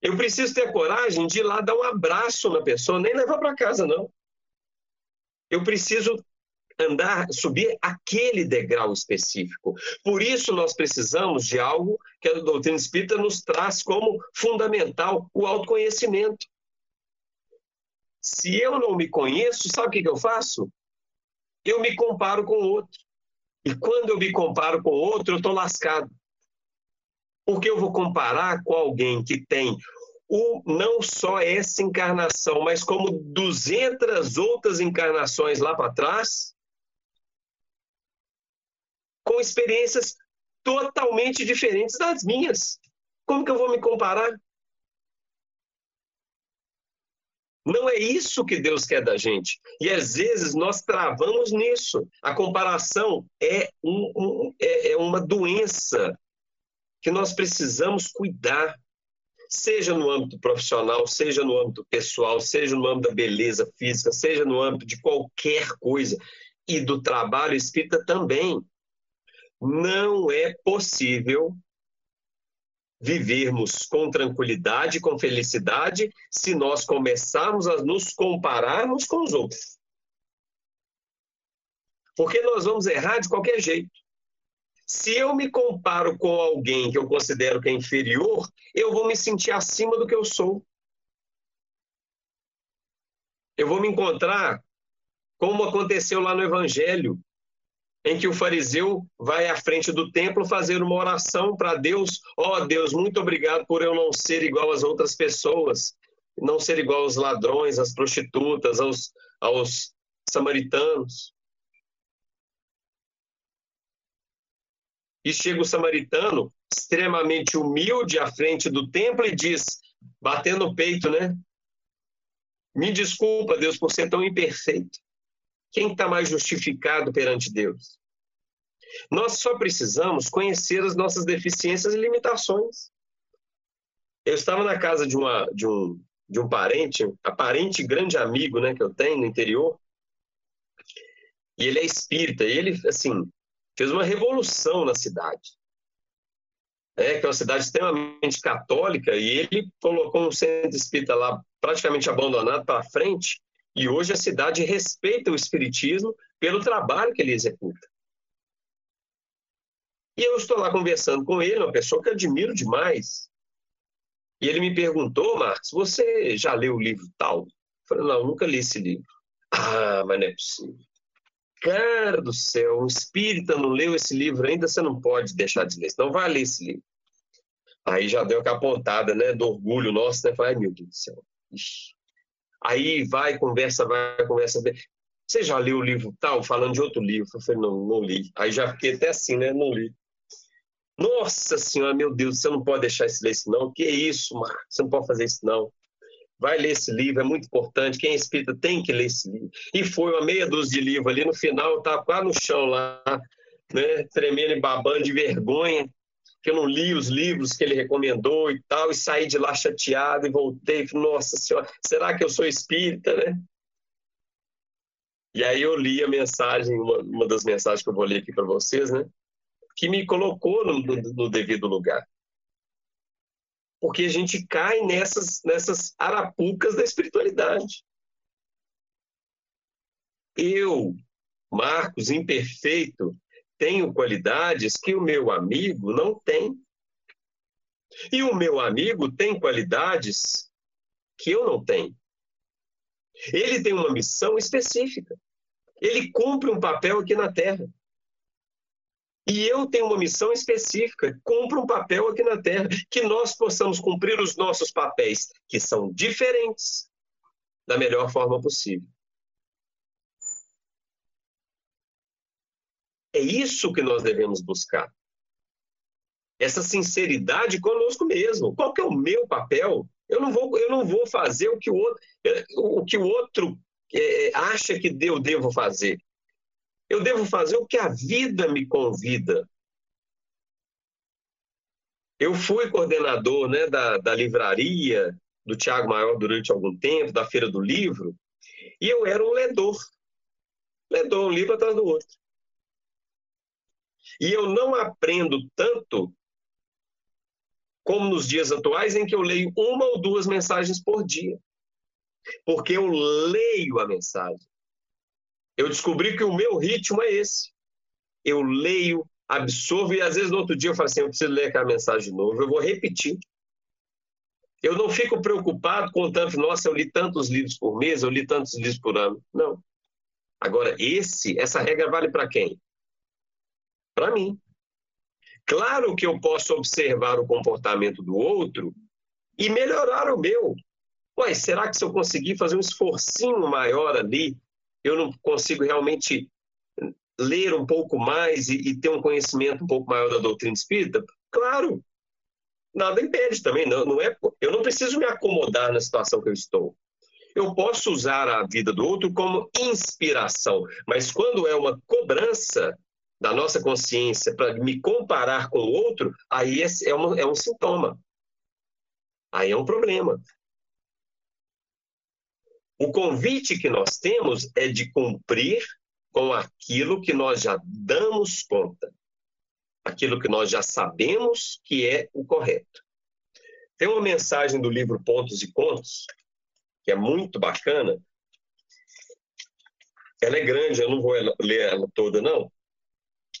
Eu preciso ter coragem de ir lá dar um abraço na pessoa, nem levar para casa, não. Eu preciso andar, subir aquele degrau específico. Por isso nós precisamos de algo que a doutrina espírita nos traz como fundamental, o autoconhecimento. Se eu não me conheço, sabe o que, eu faço? Eu me comparo com o outro. E quando eu me comparo com o outro, eu estou lascado. Porque eu vou comparar com alguém que tem o, não só essa encarnação, mas como 200 outras encarnações lá para trás, com experiências totalmente diferentes das minhas. Como que eu vou me comparar? Não é isso que Deus quer da gente. E às vezes nós travamos nisso. A comparação é, um, um, é, é uma doença que nós precisamos cuidar. Seja no âmbito profissional, seja no âmbito pessoal, seja no âmbito da beleza física, seja no âmbito de qualquer coisa. E do trabalho espírita também. Não é possível vivermos com tranquilidade, com felicidade, se nós começarmos a nos compararmos com os outros. Porque nós vamos errar de qualquer jeito. Se eu me comparo com alguém que eu considero que é inferior, eu vou me sentir acima do que eu sou. Eu vou me encontrar como aconteceu lá no Evangelho em que o fariseu vai à frente do templo fazer uma oração para Deus: Ó oh, Deus, muito obrigado por eu não ser igual às outras pessoas, não ser igual aos ladrões, às prostitutas, aos, aos samaritanos. E chega o samaritano, extremamente humilde, à frente do templo e diz, batendo o peito, né? Me desculpa, Deus, por ser tão imperfeito. Quem está mais justificado perante Deus? Nós só precisamos conhecer as nossas deficiências e limitações. Eu estava na casa de, uma, de, um, de um parente, aparente grande amigo né, que eu tenho no interior, e ele é espírita, e ele, assim, fez uma revolução na cidade. É, que é uma cidade extremamente católica, e ele colocou um centro espírita lá praticamente abandonado para frente, e hoje a cidade respeita o espiritismo pelo trabalho que ele executa. E eu estou lá conversando com ele, uma pessoa que admiro demais. E ele me perguntou, Marcos, você já leu o livro tal? Eu falei, não, nunca li esse livro. Ah, mas não é possível. Cara do céu, um espírita não leu esse livro ainda, você não pode deixar de ler, não vai ler esse livro. Aí já deu aquela pontada, né, do orgulho nosso, né? Falei, ai meu Deus do céu. Ixi. Aí vai, conversa, vai, conversa. Você já leu o livro tal, falando de outro livro? Eu falei, não, não li. Aí já fiquei até assim, né, não li. Nossa senhora, meu Deus, você não pode deixar esse ler isso não. Que isso, Marcos, você não pode fazer isso não. Vai ler esse livro, é muito importante. Quem é espírita tem que ler esse livro. E foi uma meia dúzia de livro ali. No final, eu estava quase no chão lá, né, tremendo e babando de vergonha, que eu não li os livros que ele recomendou e tal, e saí de lá chateado e voltei. Nossa Senhora, será que eu sou espírita, né? E aí eu li a mensagem, uma, uma das mensagens que eu vou ler aqui para vocês, né? Que me colocou no, no, no devido lugar porque a gente cai nessas, nessas arapucas da espiritualidade. Eu, Marcos, imperfeito, tenho qualidades que o meu amigo não tem. E o meu amigo tem qualidades que eu não tenho. Ele tem uma missão específica. Ele cumpre um papel aqui na Terra. E eu tenho uma missão específica, cumpro um papel aqui na Terra, que nós possamos cumprir os nossos papéis, que são diferentes, da melhor forma possível. É isso que nós devemos buscar. Essa sinceridade conosco mesmo. Qual que é o meu papel? Eu não vou, eu não vou fazer o que o outro, o que o outro é, acha que eu devo fazer. Eu devo fazer o que a vida me convida. Eu fui coordenador né, da, da livraria do Tiago Maior durante algum tempo, da Feira do Livro, e eu era um ledor. Ledor, um livro atrás do outro. E eu não aprendo tanto como nos dias atuais, em que eu leio uma ou duas mensagens por dia. Porque eu leio a mensagem. Eu descobri que o meu ritmo é esse. Eu leio, absorvo e às vezes no outro dia eu falo assim, eu preciso ler aquela mensagem de novo, eu vou repetir. Eu não fico preocupado com tanto, nossa, eu li tantos livros por mês, eu li tantos livros por ano. Não. Agora, esse, essa regra vale para quem? Para mim. Claro que eu posso observar o comportamento do outro e melhorar o meu. Ué, será que se eu conseguir fazer um esforcinho maior ali eu não consigo realmente ler um pouco mais e, e, ter um conhecimento um pouco maior da doutrina espírita? Claro, nada impede também. Não, não é, eu não preciso me acomodar na situação que eu estou. Eu posso usar a vida do outro como inspiração, mas quando é uma cobrança da nossa consciência para me comparar com o outro, aí é, é, uma, é um sintoma. Aí é um problema. O convite que nós temos é de cumprir com aquilo que nós já damos conta, aquilo que nós já sabemos que é o correto. Tem uma mensagem do livro Pontos e Contos, que é muito bacana. Ela é grande, eu não vou ler ela toda, não.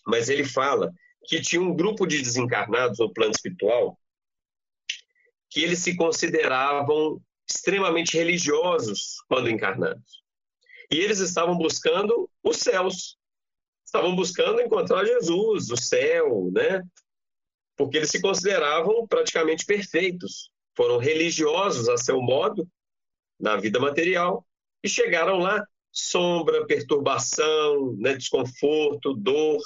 Mas ele fala que tinha um grupo de desencarnados no plano espiritual que eles se consideravam extremamente religiosos quando encarnados. E eles estavam buscando os céus. Estavam buscando encontrar Jesus, o céu, né? Porque eles se consideravam praticamente perfeitos. Foram religiosos a seu modo na vida material e chegaram lá sombra, perturbação, né, desconforto, dor.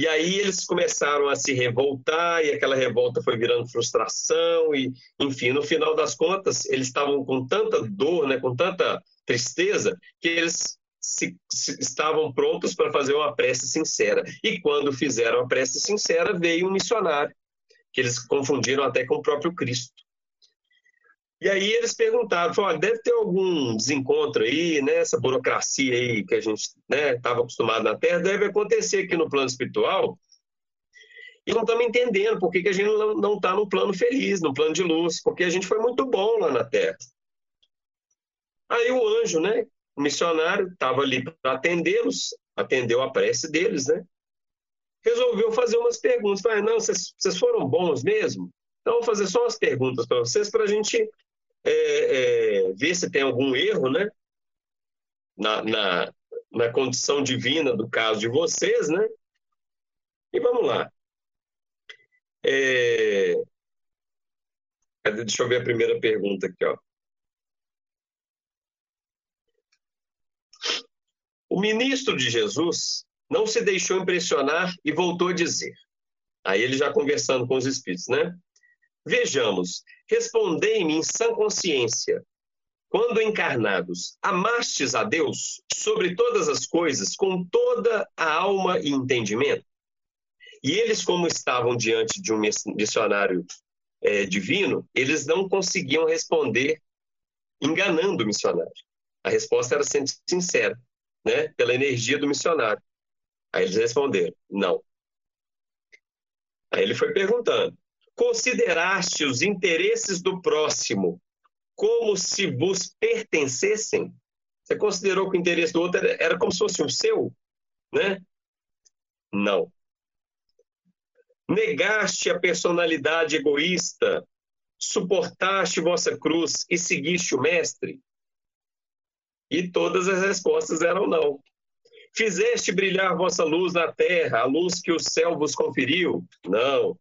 E aí eles começaram a se revoltar e aquela revolta foi virando frustração e, enfim, no final das contas, eles estavam com tanta dor, né, com tanta tristeza, que eles se, se, estavam prontos para fazer uma prece sincera. E quando fizeram a prece sincera, veio um missionário, que eles confundiram até com o próprio Cristo. E aí eles perguntaram, falaram, deve ter algum desencontro aí, né? Essa burocracia aí que a gente estava né, acostumado na Terra, deve acontecer aqui no plano espiritual. E não estamos entendendo por que, que a gente não está no plano feliz, no plano de luz, porque a gente foi muito bom lá na Terra. Aí o anjo, né, o missionário, estava ali para atendê-los, atendeu a prece deles, né? Resolveu fazer umas perguntas. Falei, não, vocês, foram bons mesmo? Então, vou fazer só umas perguntas para vocês para a gente é, é, ver se tem algum erro, né? Na, na, na condição divina do caso de vocês, né? E vamos lá. É... Deixa eu ver a primeira pergunta aqui, ó. O ministro de Jesus não se deixou impressionar e voltou a dizer. Aí ele já conversando com os espíritos, né? Vejamos, respondei-me em sã consciência. Quando encarnados, amastes a Deus sobre todas as coisas, com toda a alma e entendimento? E eles, como estavam diante de um missionário é, divino, eles não conseguiam responder enganando o missionário. A resposta era sempre sincera, né? pela energia do missionário. Aí eles responderam: não. Aí ele foi perguntando: Consideraste os interesses do próximo como se vos pertencessem? Você considerou que o interesse do outro era, como se fosse o seu? Né? Não. Negaste a personalidade egoísta, suportaste vossa cruz e seguiste o Mestre? E todas as respostas eram não. Fizeste brilhar vossa luz na terra, a luz que o céu vos conferiu? Não.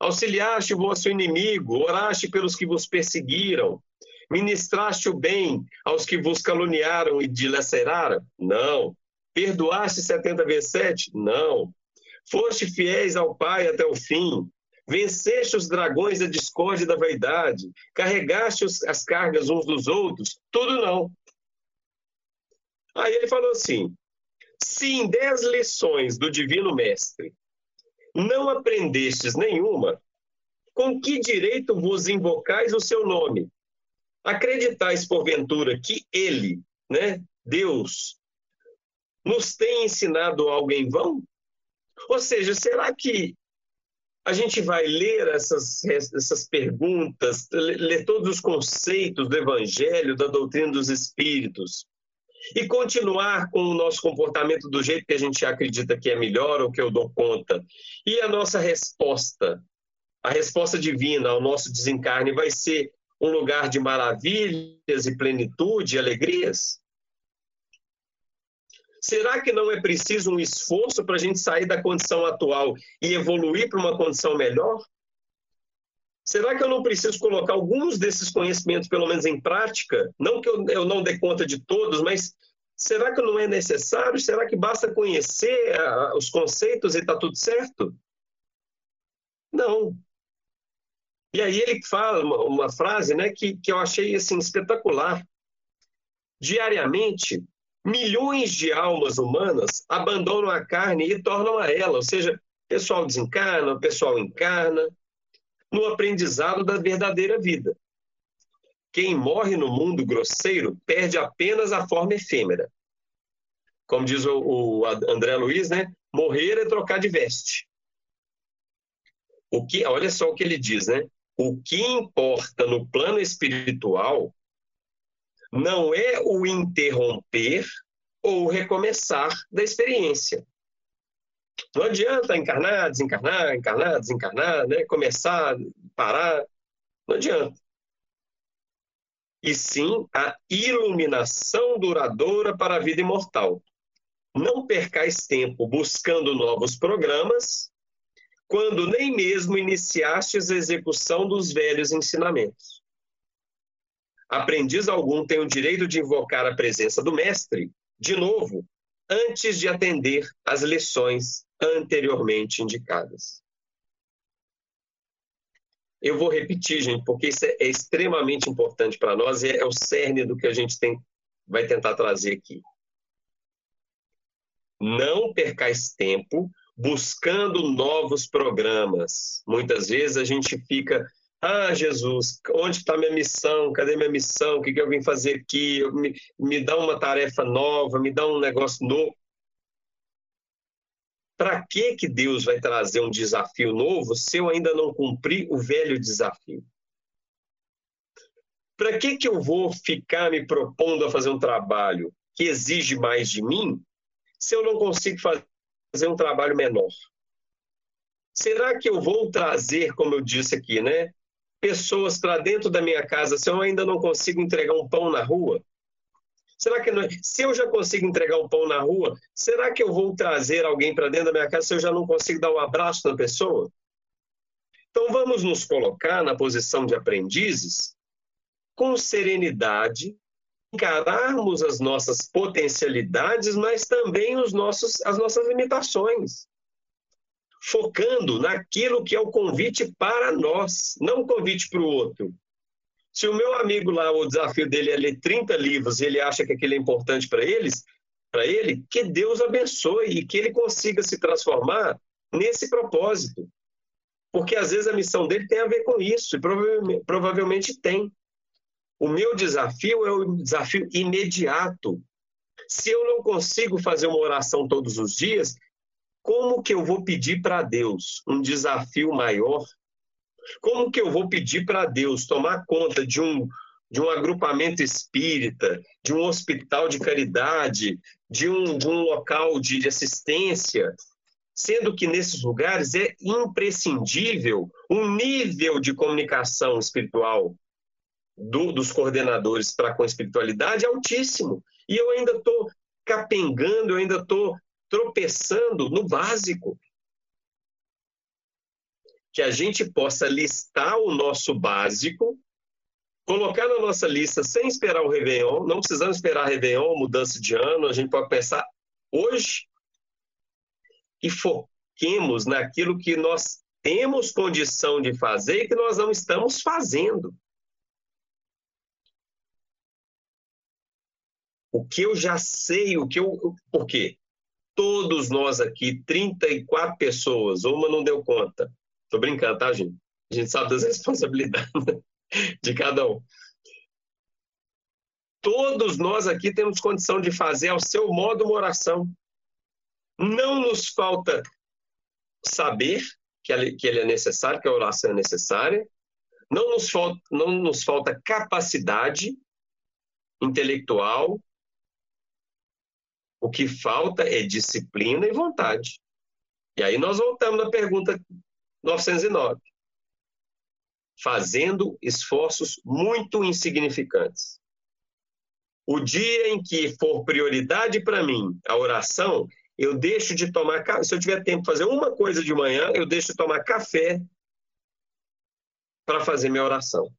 Auxiliaste o vosso inimigo, oraste pelos que vos perseguiram, ministraste o bem aos que vos caluniaram e dilaceraram? Não. Perdoaste 70 vezes 7? Não. Foste fiéis ao Pai até o fim. Venceste os dragões da discórdia e da vaidade. Carregaste as cargas uns dos outros? Tudo não. Aí ele falou assim: se em dez lições do Divino Mestre não aprendestes nenhuma, com que direito vos invocais o seu nome? Acreditais, porventura, que ele, né, Deus, nos tem ensinado algo em vão? Ou seja, será que a gente vai ler essas, essas perguntas, ler todos os conceitos do Evangelho, da doutrina dos Espíritos, e continuar com o nosso comportamento do jeito que a gente acredita que é melhor ou que eu dou conta. E a nossa resposta, a resposta divina ao nosso desencarne vai ser um lugar de maravilhas e plenitude e alegrias? Será que não é preciso um esforço para a gente sair da condição atual e evoluir para uma condição melhor? Será que eu não preciso colocar alguns desses conhecimentos, pelo menos em prática? Não que eu, eu não dê conta de todos, mas será que não é necessário? Será que basta conhecer a, os conceitos e está tudo certo? Não. E aí ele fala uma, uma frase né, que, que eu achei assim, espetacular. Diariamente, milhões de almas humanas abandonam a carne e tornam a ela, ou seja, o pessoal desencarna, o pessoal encarna, no aprendizado da verdadeira vida. Quem morre no mundo grosseiro perde apenas a forma efêmera. Como diz o, o André Luiz, né? Morrer é trocar de veste. O que, olha só o que ele diz, né? O que importa no plano espiritual não é o interromper ou recomeçar da experiência, não adianta encarnar, desencarnar, encarnar, desencarnar, né? começar, parar. Não adianta. E sim a iluminação duradoura para a vida imortal. Não percais tempo buscando novos programas, quando nem mesmo iniciastes a execução dos velhos ensinamentos. Aprendiz algum tem o direito de invocar a presença do Mestre, de novo, antes de atender às lições anteriormente indicadas. Eu vou repetir, gente, porque isso é, é extremamente importante para nós e é o cerne do que a gente tem, vai tentar trazer aqui. Não percais tempo buscando novos programas. Muitas vezes a gente fica, ah, Jesus, onde está minha missão? Cadê minha missão? O que, que eu vim fazer aqui? Me, me dá uma tarefa nova, me dá um negócio novo. Para que, que Deus vai trazer um desafio novo se eu ainda não cumpri o velho desafio? Para que, que eu vou ficar me propondo a fazer um trabalho que exige mais de mim se eu não consigo fazer um trabalho menor? Será que eu vou trazer, como eu disse aqui, né, pessoas para dentro da minha casa se eu ainda não consigo entregar um pão na rua? Será que é? se eu já consigo entregar um pão na rua, será que eu vou trazer alguém para dentro da minha casa se eu já não consigo dar um abraço na pessoa? Então vamos nos colocar na posição de aprendizes com serenidade, encararmos as nossas potencialidades, mas também os nossos, as nossas limitações. Focando naquilo que é o convite para nós, não o convite para o outro. Se o meu amigo lá, o desafio dele é ler 30 livros e ele acha que aquilo é importante para eles, para ele, que Deus abençoe e que ele consiga se transformar nesse propósito. Porque às vezes a missão dele tem a ver com isso, e provavelmente, provavelmente tem. O meu desafio é o desafio imediato. Se eu não consigo fazer uma oração todos os dias, como que eu vou pedir para Deus um desafio maior como que eu vou pedir para Deus tomar conta de um, de um agrupamento espírita, de um hospital de caridade, de um, de um local de assistência, sendo que nesses lugares é imprescindível um nível de comunicação espiritual do, dos coordenadores para com a espiritualidade altíssimo. E eu ainda estou capengando, eu ainda estou tropeçando no básico que a gente possa listar o nosso básico, colocar na nossa lista sem esperar o Réveillon, não precisamos esperar Réveillon, mudança de ano, a gente pode pensar hoje e foquemos naquilo que nós temos condição de fazer e que nós não estamos fazendo. O que eu já sei, o que eu. Por quê? Todos nós aqui, 34 pessoas, uma não deu conta, Tô brincando, tá, gente? A gente sabe das responsabilidades de cada um. Todos nós aqui temos condição de fazer ao seu modo uma oração. Não nos falta saber que ele é necessário, que a oração é necessária. Não nos falta, não nos falta capacidade intelectual. O que falta é disciplina e vontade. E aí nós voltamos na pergunta 909. Fazendo esforços muito insignificantes. O dia em que for prioridade para mim a oração, eu deixo de tomar. Se eu tiver tempo de fazer uma coisa de manhã, eu deixo de tomar café para fazer minha oração.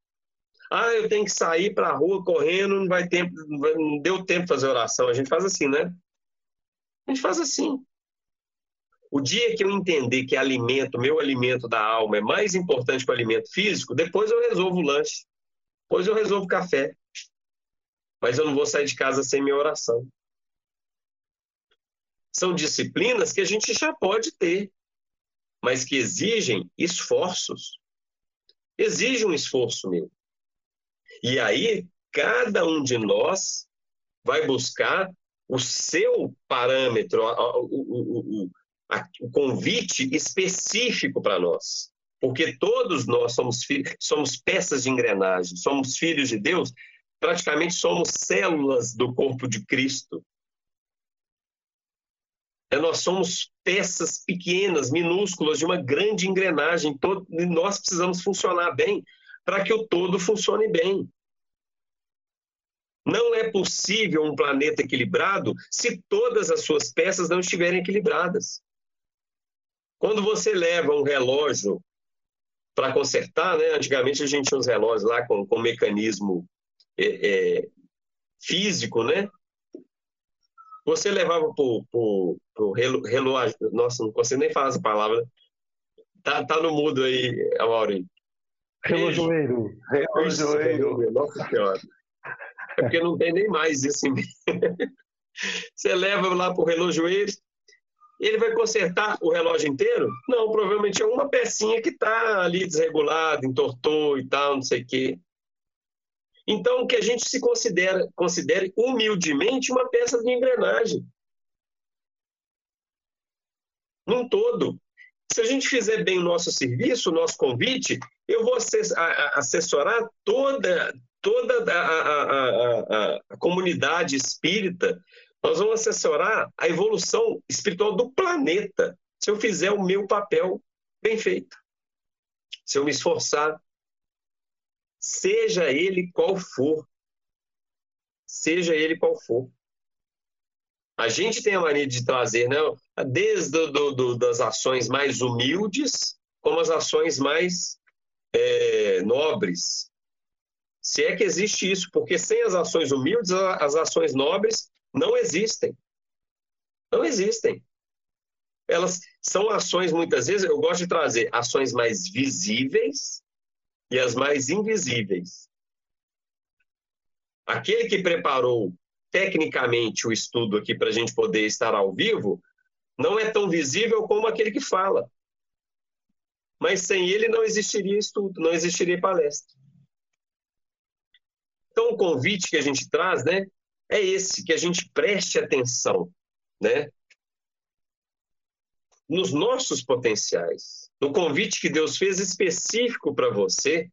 Ah, eu tenho que sair para a rua correndo, não vai tempo, não deu tempo de fazer oração. A gente faz assim, né? A gente faz assim. O dia que eu entender que alimento, meu alimento da alma é mais importante que o alimento físico, depois eu resolvo o lanche. Depois eu resolvo o café. Mas eu não vou sair de casa sem minha oração. São disciplinas que a gente já pode ter, mas que exigem esforços. Exige um esforço meu. E aí, cada um de nós vai buscar o seu parâmetro, o, o, o, o convite específico para nós. Porque todos nós somos, somos peças de engrenagem, somos filhos de Deus, praticamente somos células do corpo de Cristo. É, nós somos peças pequenas, minúsculas de uma grande engrenagem. Todo, e nós precisamos funcionar bem para que o todo funcione bem. Não é possível um planeta equilibrado se todas as suas peças não estiverem equilibradas. Quando você leva um relógio para consertar, né? antigamente a gente tinha os relógios lá com, com mecanismo é, é, físico, né? Você levava pro, pro relógio. Nossa, não consigo nem falar essa palavra. Tá, tá no mudo aí, Amaury. Relojoeiro. Relojoeiro. Nossa Senhora. É porque não tem nem mais isso em mim. Você leva lá pro relojoeiro, ele vai consertar o relógio inteiro? Não, provavelmente é uma pecinha que está ali desregulada, entortou e tal, não sei o quê. Então, que a gente se considera, considere humildemente uma peça de engrenagem. Num todo. Se a gente fizer bem o nosso serviço, o nosso convite, eu vou assessorar toda, toda a, a, a, a comunidade espírita, nós vamos assessorar a evolução espiritual do planeta se eu fizer o meu papel bem feito. Se eu me esforçar, seja ele qual for. Seja ele qual for. A gente tem a mania de trazer, né, desde do, do, das ações mais humildes, como as ações mais é, nobres. Se é que existe isso, porque sem as ações humildes, as ações nobres não existem. Não existem. Elas são ações, muitas vezes, eu gosto de trazer ações mais visíveis e as mais invisíveis. Aquele que preparou tecnicamente o estudo aqui para a gente poder estar ao vivo não é tão visível como aquele que fala. Mas sem ele não existiria estudo, não existiria palestra. Então, o convite que a gente traz né, é esse, que a gente preste atenção né, nos nossos potenciais, no convite que Deus fez específico para você,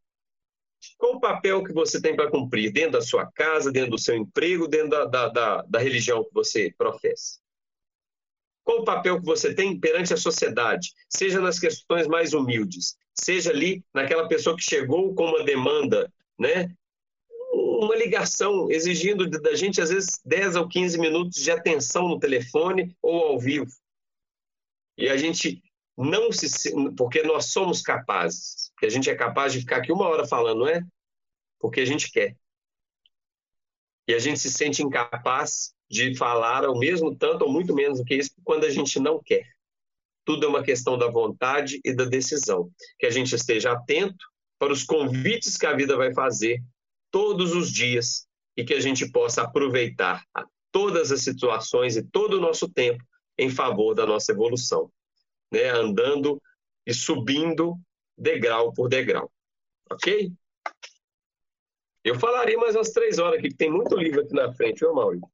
qual o papel que você tem para cumprir? Dentro da sua casa, dentro do seu emprego, dentro da, da, da, da religião que você professa? Qual o papel que você tem perante a sociedade, seja nas questões mais humildes, seja ali naquela pessoa que chegou com uma demanda, né? Uma ligação exigindo da gente, às vezes, 10 ou 15 minutos de atenção no telefone ou ao vivo. E a gente não se. Porque nós somos capazes. Porque a gente é capaz de ficar aqui uma hora falando, não é? Porque a gente quer. E a gente se sente incapaz de falar ao mesmo tanto ou muito menos do que isso quando a gente não quer. Tudo é uma questão da vontade e da decisão. Que a gente esteja atento para os convites que a vida vai fazer todos os dias e que a gente possa aproveitar todas as situações e todo o nosso tempo em favor da nossa evolução, né? andando e subindo degrau por degrau. Ok? Eu falaria mais umas três horas aqui, que tem muito livro aqui na frente, viu, Maurício?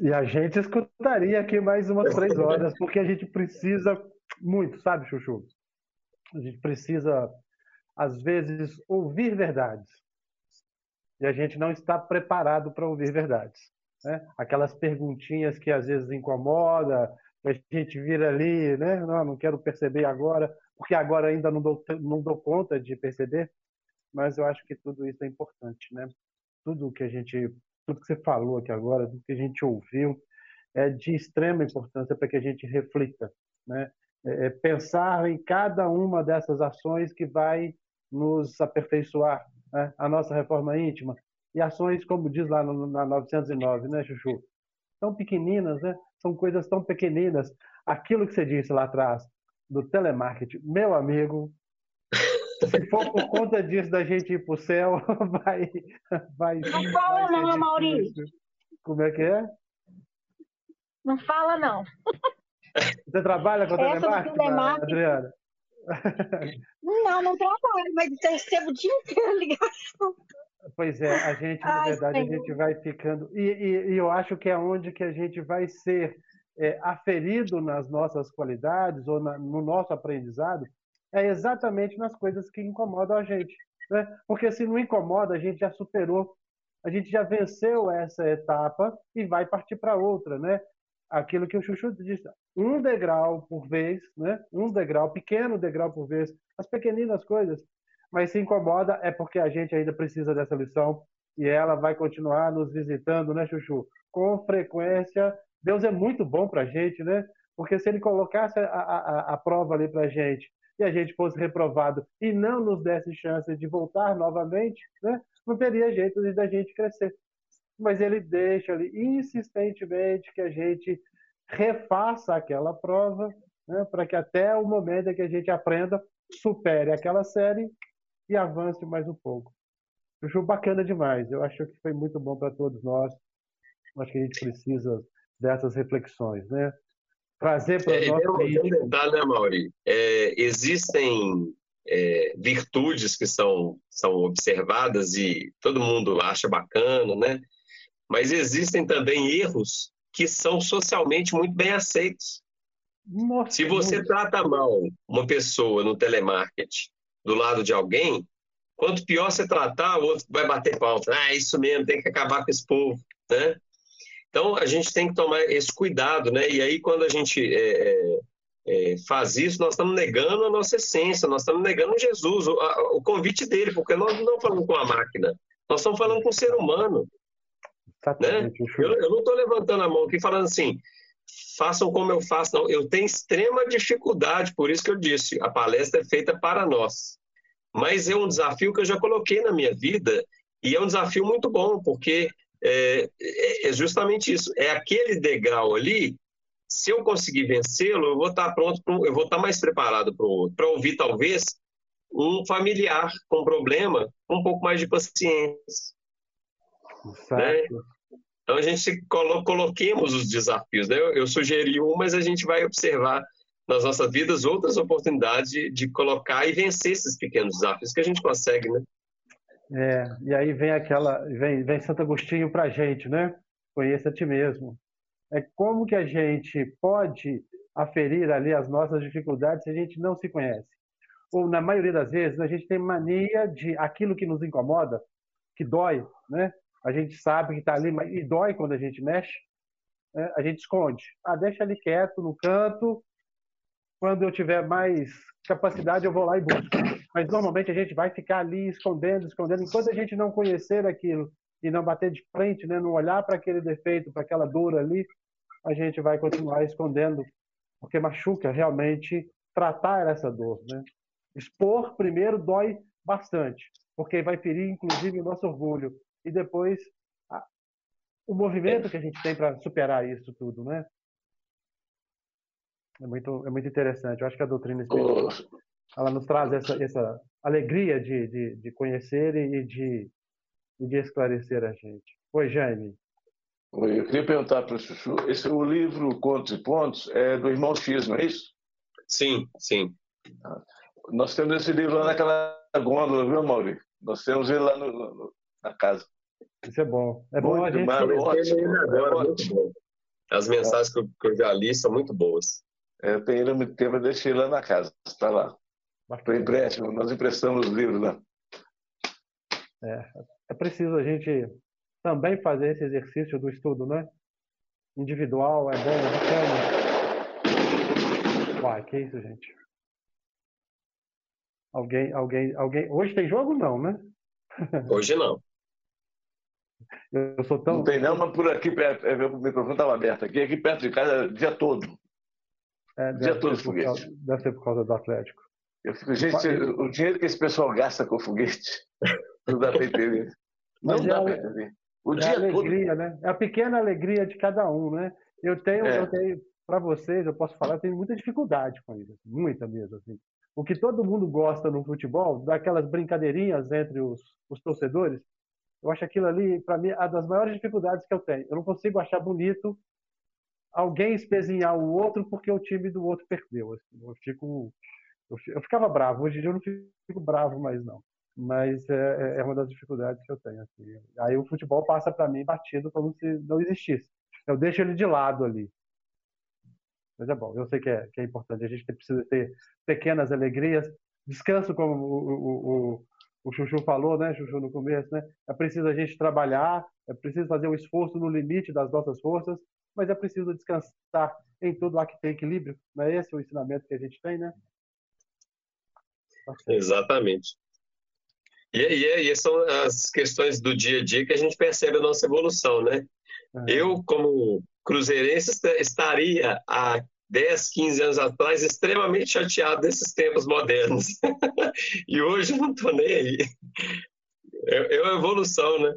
E a gente escutaria aqui mais umas três horas, porque a gente precisa muito, sabe, Chuchu? A gente precisa às vezes, ouvir verdades. E a gente não está preparado para ouvir verdades. Né? Aquelas perguntinhas que às vezes incomoda, a gente vira ali, né? Não, não quero perceber agora, porque agora ainda não dou, não dou conta de perceber. Mas eu acho que tudo isso é importante, né? Tudo que a gente, tudo que você falou aqui agora, tudo que a gente ouviu, é de extrema importância para que a gente reflita, né? É, é pensar em cada uma dessas ações que vai nos aperfeiçoar, né? a nossa reforma íntima. E ações, como diz lá no, na 909, né, Chuchu? Tão pequeninas, né? São coisas tão pequeninas. Aquilo que você disse lá atrás, do telemarketing, meu amigo, se for por conta disso da gente ir para o céu, vai. vai não fala, vai não, Maurício. Como é que é? Não fala, não. Você trabalha com telemarketing, telemarketing, Adriana? Não, não trabalho, mas recebo o dia inteiro ligação. Pois é, a gente, na Ai, verdade, senhor. a gente vai ficando. E, e, e, eu acho que é onde que a gente vai ser é, aferido nas nossas qualidades ou na, no nosso aprendizado, é exatamente nas coisas que incomodam a gente. Né? Porque se não incomoda, a gente já superou, a gente já venceu essa etapa e vai partir para outra. Né? Aquilo que o Chuchu disse, um degrau por vez, né? um degrau, pequeno degrau por vez, as pequeninas coisas, mas se incomoda é porque a gente ainda precisa dessa lição e ela vai continuar nos visitando, né, Chuchu? Com frequência. Deus é muito bom para a gente, né? Porque se ele colocasse a, a, a prova ali para a gente e a gente fosse reprovado e não nos desse chance de voltar novamente, né? Não teria jeito de da gente crescer. Mas ele deixa ali insistentemente que a gente refaça aquela prova, né, para que até o momento em que a gente aprenda, supere aquela série e avance mais um pouco. Eu acho bacana demais. Eu acho que foi muito bom para todos nós. Acho que a gente precisa dessas reflexões, né? Trazer para é, nós. Tentar, né, Mauri? É, existem é, virtudes que são, são observadas e todo mundo acha bacana, né? Mas existem também erros que são socialmente muito bem aceitos. Nossa, Se você trata mal uma pessoa no telemarketing do lado de alguém, quanto pior você tratar, o outro vai bater palma. Ah, isso mesmo, tem que acabar com esse povo, né? Então, a gente tem que tomar esse cuidado, né? E aí, quando a gente é, é, é faz isso, nós estamos negando a nossa essência, nós estamos negando Jesus, o, a, o convite dele, porque nós não estamos falando com a máquina, nós estamos falando com o ser humano. Né? Eu, eu não estou levantando a mão aqui falando assim, façam como eu faço, não. Eu tenho extrema dificuldade, por isso que eu disse, a palestra é feita para nós. Mas é um desafio que eu já coloquei na minha vida e é um desafio muito bom, porque é, é, é justamente isso. É aquele degrau ali. Se eu conseguir vencê-lo, eu vou estar pronto, pro, eu vou estar mais preparado para ouvir talvez um familiar com problema, com um pouco mais de paciência. Né? Então a gente colo coloquemos os desafios. Né? Eu, eu sugeri um, mas a gente vai observar nas nossas vidas outras oportunidades de, de, colocar e vencer esses pequenos desafios que a gente consegue, né? É, e aí vem aquela, vem, vem Santo Agostinho para a gente, né? Conheça a ti mesmo. É como que a gente pode aferir ali as nossas dificuldades se a gente não se conhece? Ou na maioria das vezes a gente tem mania de aquilo que nos incomoda, que dói, né? A gente sabe que está ali, mas e dói quando a gente mexe, né? a gente esconde. Ah, deixa ali quieto no canto. Quando eu tiver mais capacidade, eu vou lá e busco. Mas normalmente a gente vai ficar ali escondendo, escondendo, enquanto a gente não conhecer aquilo e não bater de frente, né, não olhar para aquele defeito, para aquela dor ali, a gente vai continuar escondendo, porque machuca realmente tratar essa dor, né? Expor primeiro dói bastante, porque vai ferir inclusive o nosso orgulho e depois a, o movimento que a gente tem para superar isso tudo, né? É muito, é muito interessante. Eu acho que a doutrina espírita ela nos traz essa, essa alegria de, de, de conhecer e de, e de esclarecer a gente. Oi, Jaime. Oi, eu queria perguntar para o Chuchu, esse, o livro Contos e Pontos é do Irmão X, não é isso? Sim, sim. Nós temos esse livro lá naquela gôndola, viu, Mauri? Nós temos ele lá no, no, na casa. Isso é bom. É bom a gente... Mal, ótimo, agora, é muito bom. As mensagens que eu, que eu já li são muito boas. Eu tenho ele há muito tempo, eu deixei lá na casa, está lá. Para empréstimo, nós emprestamos os livros lá. É, é preciso a gente também fazer esse exercício do estudo, né? Individual, é bom, é bacana. Uai, que isso, gente? Alguém, alguém, alguém. Hoje tem jogo não, né? Hoje não. Eu sou tão. Não tem não, mas por aqui, é, o microfone estava aberto aqui, aqui perto de casa, dia todo. É, dia todo foguete. deve ser por causa do Atlético. Eu fico, gente, o dinheiro que esse pessoal gasta com foguete, não dá para entender. Não Mas dá é para entender. O é dia a alegria, todo... né? É a pequena alegria de cada um, né? Eu tenho, é. eu tenho para vocês, eu posso falar, eu tenho muita dificuldade com isso, muita mesmo, assim. O que todo mundo gosta no futebol, daquelas brincadeirinhas entre os, os torcedores, eu acho aquilo ali, para mim, é das maiores dificuldades que eu tenho. Eu não consigo achar bonito alguém espezinhar o outro porque o time do outro perdeu. Assim. Eu fico eu, ficava bravo, hoje em dia eu não fico bravo mais não. Mas é, é, é uma das dificuldades que eu tenho. Assim. Aí o futebol passa para mim batido como se não existisse. Eu deixo ele de lado ali. Mas é bom, eu sei que é, que é importante. A gente precisa ter pequenas alegrias. Descanso, como o, o, o, o Chuchu falou, né, Chuchu, no começo, né? É preciso a gente trabalhar, é preciso fazer um esforço no limite das nossas forças, mas é preciso descansar em tudo lá que tem equilíbrio. Não é esse o ensinamento que a gente tem, né? Exatamente. E, e, e são as questões do dia a dia que a gente percebe a nossa evolução, né? Uhum. Eu, como cruzeirense, estaria há 10, 15 anos atrás extremamente chateado desses tempos modernos. e hoje não estou nem aí. É, é uma evolução, né?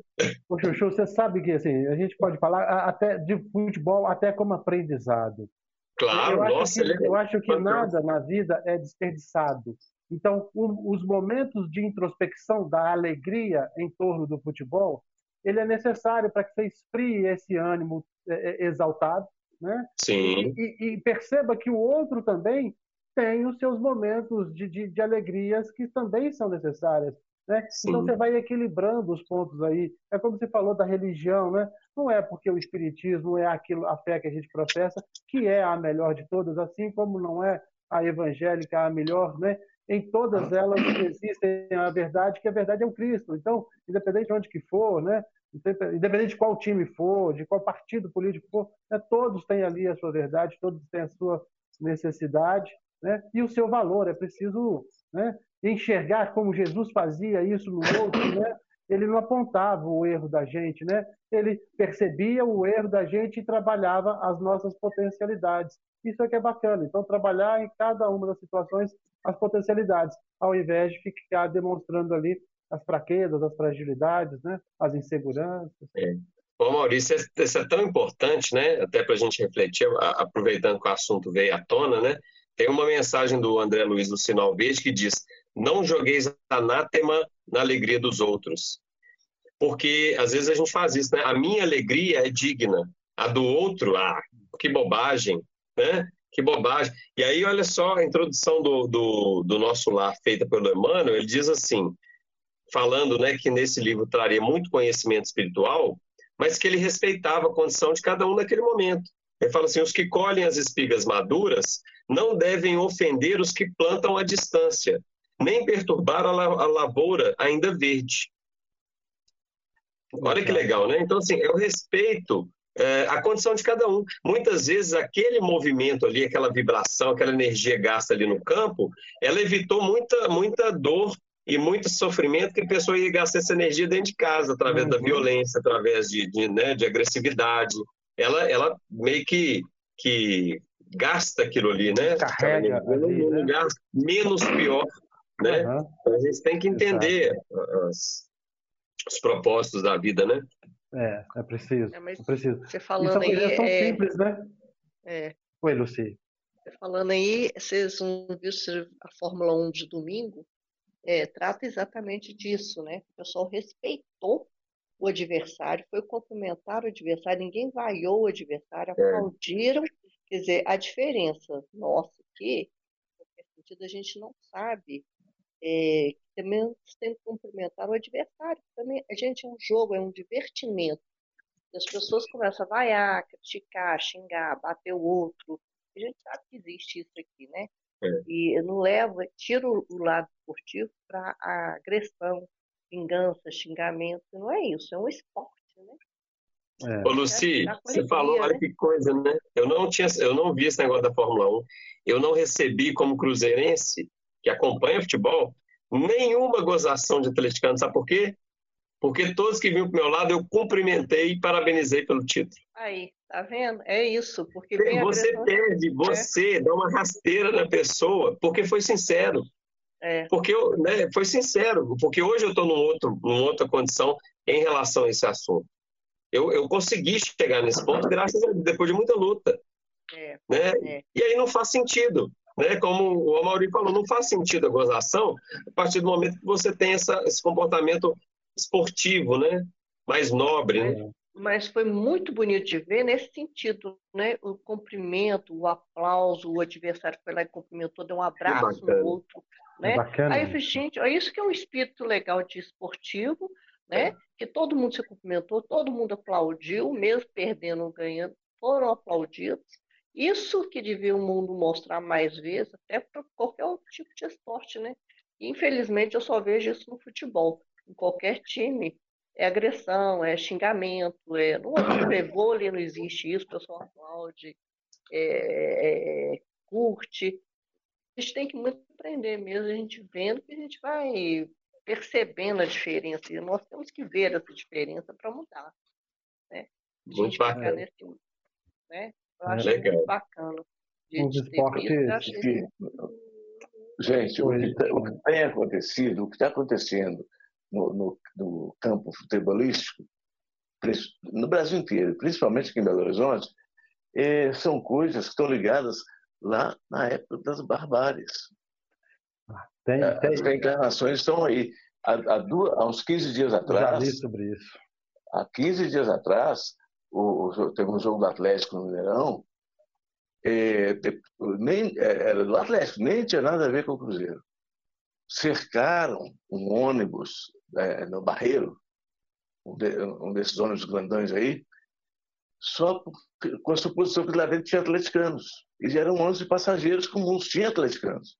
Ô, Chuchu, você sabe que assim, a gente pode falar até de futebol até como aprendizado. Claro, eu nossa, acho que, eu acho que nada na vida é desperdiçado. Então, o, os momentos de introspecção da alegria em torno do futebol, ele é necessário para que você esfrie esse ânimo é, é, exaltado, né? Sim. E, e, perceba que o outro também tem os seus momentos de, de, de alegrias que também são necessárias. Né? Então você vai equilibrando os pontos aí. É como você falou da religião, né? Não é porque o espiritismo é aquilo, a fé que a gente professa, que é a melhor de todas, assim como não é a evangélica a melhor, né? Em todas elas existem a verdade, que a verdade é o Cristo. Então, independente de onde que for, né? Independente de qual time for, de qual partido político for, né? todos têm ali a sua verdade, todos têm a sua necessidade, né? E o seu valor. É preciso, né? enxergar como Jesus fazia isso no outro, né? Ele não apontava o erro da gente, né? Ele percebia o erro da gente e trabalhava as nossas potencialidades. Isso é que é bacana. Então, trabalhar em cada uma das situações as potencialidades, ao invés de ficar demonstrando ali as fraquezas, as fragilidades, né? As inseguranças. É. Bom, Maurício, isso é tão importante, né? Até para a gente refletir, aproveitando que o assunto veio à tona, né? Tem uma mensagem do André Luiz do Sinal Verde que diz: não jogueis anátema na alegria dos outros. Porque às vezes a gente faz isso, né? A minha alegria é digna, a do outro, ah, que bobagem, né? Que bobagem. E aí, olha só a introdução do, do, do nosso lar feita pelo Emmanuel, ele diz assim, falando né, que nesse livro traria muito conhecimento espiritual, mas que ele respeitava a condição de cada um naquele momento. Ele fala assim: os que colhem as espigas maduras não devem ofender os que plantam à distância, nem perturbar a, a lavoura ainda verde. Olha que legal, né? Então, assim, eu respeito é, a condição de cada um. Muitas vezes, aquele movimento ali, aquela vibração, aquela energia gasta ali no campo, ela evitou muita, muita dor e muito sofrimento que a pessoa ia gastar essa energia dentro de casa, através uhum. da violência, através de, de, né, de agressividade. Ela, ela meio que, que gasta aquilo ali, né? Carrega num né? lugar menos pior, né? Uhum. a gente tem que entender as, os propósitos da vida, né? É, é preciso. É, é preciso. Você falando aí, são é... simples, né? É. Oi, Luci. Você falando aí, vocês não viram a Fórmula 1 de domingo? É, trata exatamente disso, né? O pessoal respeitou o adversário, foi cumprimentar o adversário, ninguém vaiou o adversário, é. aplaudiram Quer dizer, a diferença nossa aqui, no sentido, a gente não sabe é, também tem que cumprimentar o adversário. Também, a gente é um jogo, é um divertimento. As pessoas começam a vaiar, criticar, xingar, bater o outro. A gente sabe que existe isso aqui, né? É. E não leva, tira o lado esportivo para a agressão, vingança, xingamento. Não é isso, é um esporte, né? É. Ô, Luci, você falou, olha né? que coisa, né? Eu não, tinha, eu não vi esse negócio da Fórmula 1. Eu não recebi, como cruzeirense, que acompanha futebol, nenhuma gozação de atleticano. Sabe por quê? Porque todos que vinham para o meu lado, eu cumprimentei e parabenizei pelo título. Aí, tá vendo? É isso. Porque você perde, você é. dá uma rasteira na pessoa, porque foi sincero. É. Porque eu, né, foi sincero, porque hoje eu estou num outro, numa outra condição em relação a esse assunto. Eu, eu consegui chegar nesse ponto graças a depois de muita luta. É, né? É. E aí não faz sentido. Né? Como o Amaury falou, não faz sentido a gozação a partir do momento que você tem essa, esse comportamento esportivo, né? mais nobre. Né? Mas foi muito bonito de ver nesse sentido, né? o cumprimento, o aplauso, o adversário foi lá e cumprimentou, deu um abraço no outro. Né? Aí eu falei, gente, é isso que é um espírito legal de esportivo, né? É. Que todo mundo se cumprimentou, todo mundo aplaudiu, mesmo perdendo ou ganhando, foram aplaudidos. Isso que devia o mundo mostrar mais vezes, até para qualquer outro tipo de esporte, né? Infelizmente, eu só vejo isso no futebol. Em qualquer time, é agressão, é xingamento, é... no outro vôlei não existe isso, o pessoal aplaude, é, é, curte. A gente tem que muito aprender mesmo, a gente vendo que a gente vai percebendo a diferença. E nós temos que ver essa diferença para mudar. Né? A gente bacana. Nesse, né? Eu acho Legal. muito bacana. Os esportes. Que... Gente, o que, tá, o que tem acontecido, o que está acontecendo no, no, no campo futebolístico, no Brasil inteiro, principalmente aqui em Belo Horizonte, é, são coisas que estão ligadas lá na época das barbáries. Ah, tem, é, tem. As reencarnações estão aí. Há, há, duas, há, uns 15 dias atrás. Já li sobre isso. Há 15 dias atrás, o, o, teve um jogo do Atlético no Mineirão, é, nem, é, era do Atlético, nem tinha nada a ver com o Cruzeiro. Cercaram um ônibus é, no Barreiro, um, de, um, desses ônibus grandões aí, só com a suposição que lá dentro tinha atleticanos. E eram ônibus de passageiros comuns, tinha atleticanos.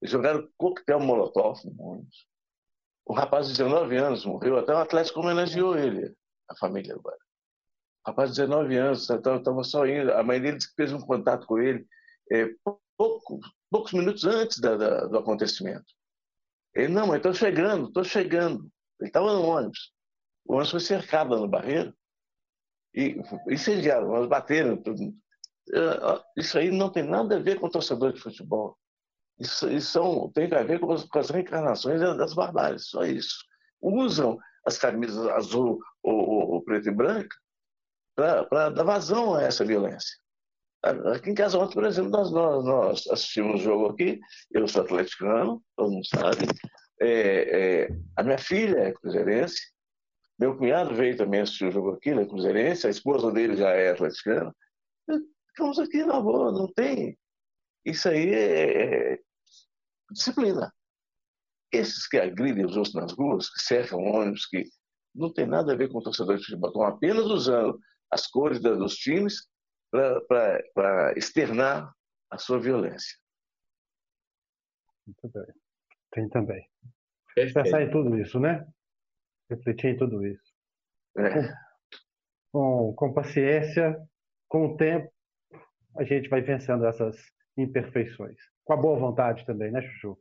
Eles jogaram coquetel molotov no ônibus. O rapaz de 19 anos morreu, até o Atlético homenageou ele, a família agora. O rapaz de 19 anos, estava só indo. A mãe dele fez um contato com ele é, pouco, poucos minutos antes da, da, do acontecimento. Ele, não, mas estou chegando, estou chegando. Ele estava no ônibus. O ônibus foi cercado no barreiro e incendiaram, nós bateram. Tudo. Isso aí não tem nada a ver com torcedor de futebol. Isso, isso são, tem a ver com as, com as reencarnações das barbáries, só isso. Usam as camisas azul ou, ou preto e branca para dar vazão a essa violência. Aqui em Casa Ontem, por exemplo, nós, nós, nós assistimos um jogo aqui, eu sou atleticano, todo mundo sabe, é, é, a minha filha é cruzeirense, meu cunhado veio também assistir o jogo aqui, na cruzeirense, a esposa dele já é atleticana. Ficamos aqui na boa, não tem. Isso aí é, é disciplina. Esses que agridem os outros nas ruas, que cercam ônibus, que não tem nada a ver com o torcedor de futebol, estão apenas usando as cores dos times para externar a sua violência. Muito bem. Tem também. Pensar em tudo isso, né? Refletir em tudo isso. É. Com, com paciência, com o tempo, a gente vai vencendo essas imperfeições. Com a boa vontade também, né, Chuchu?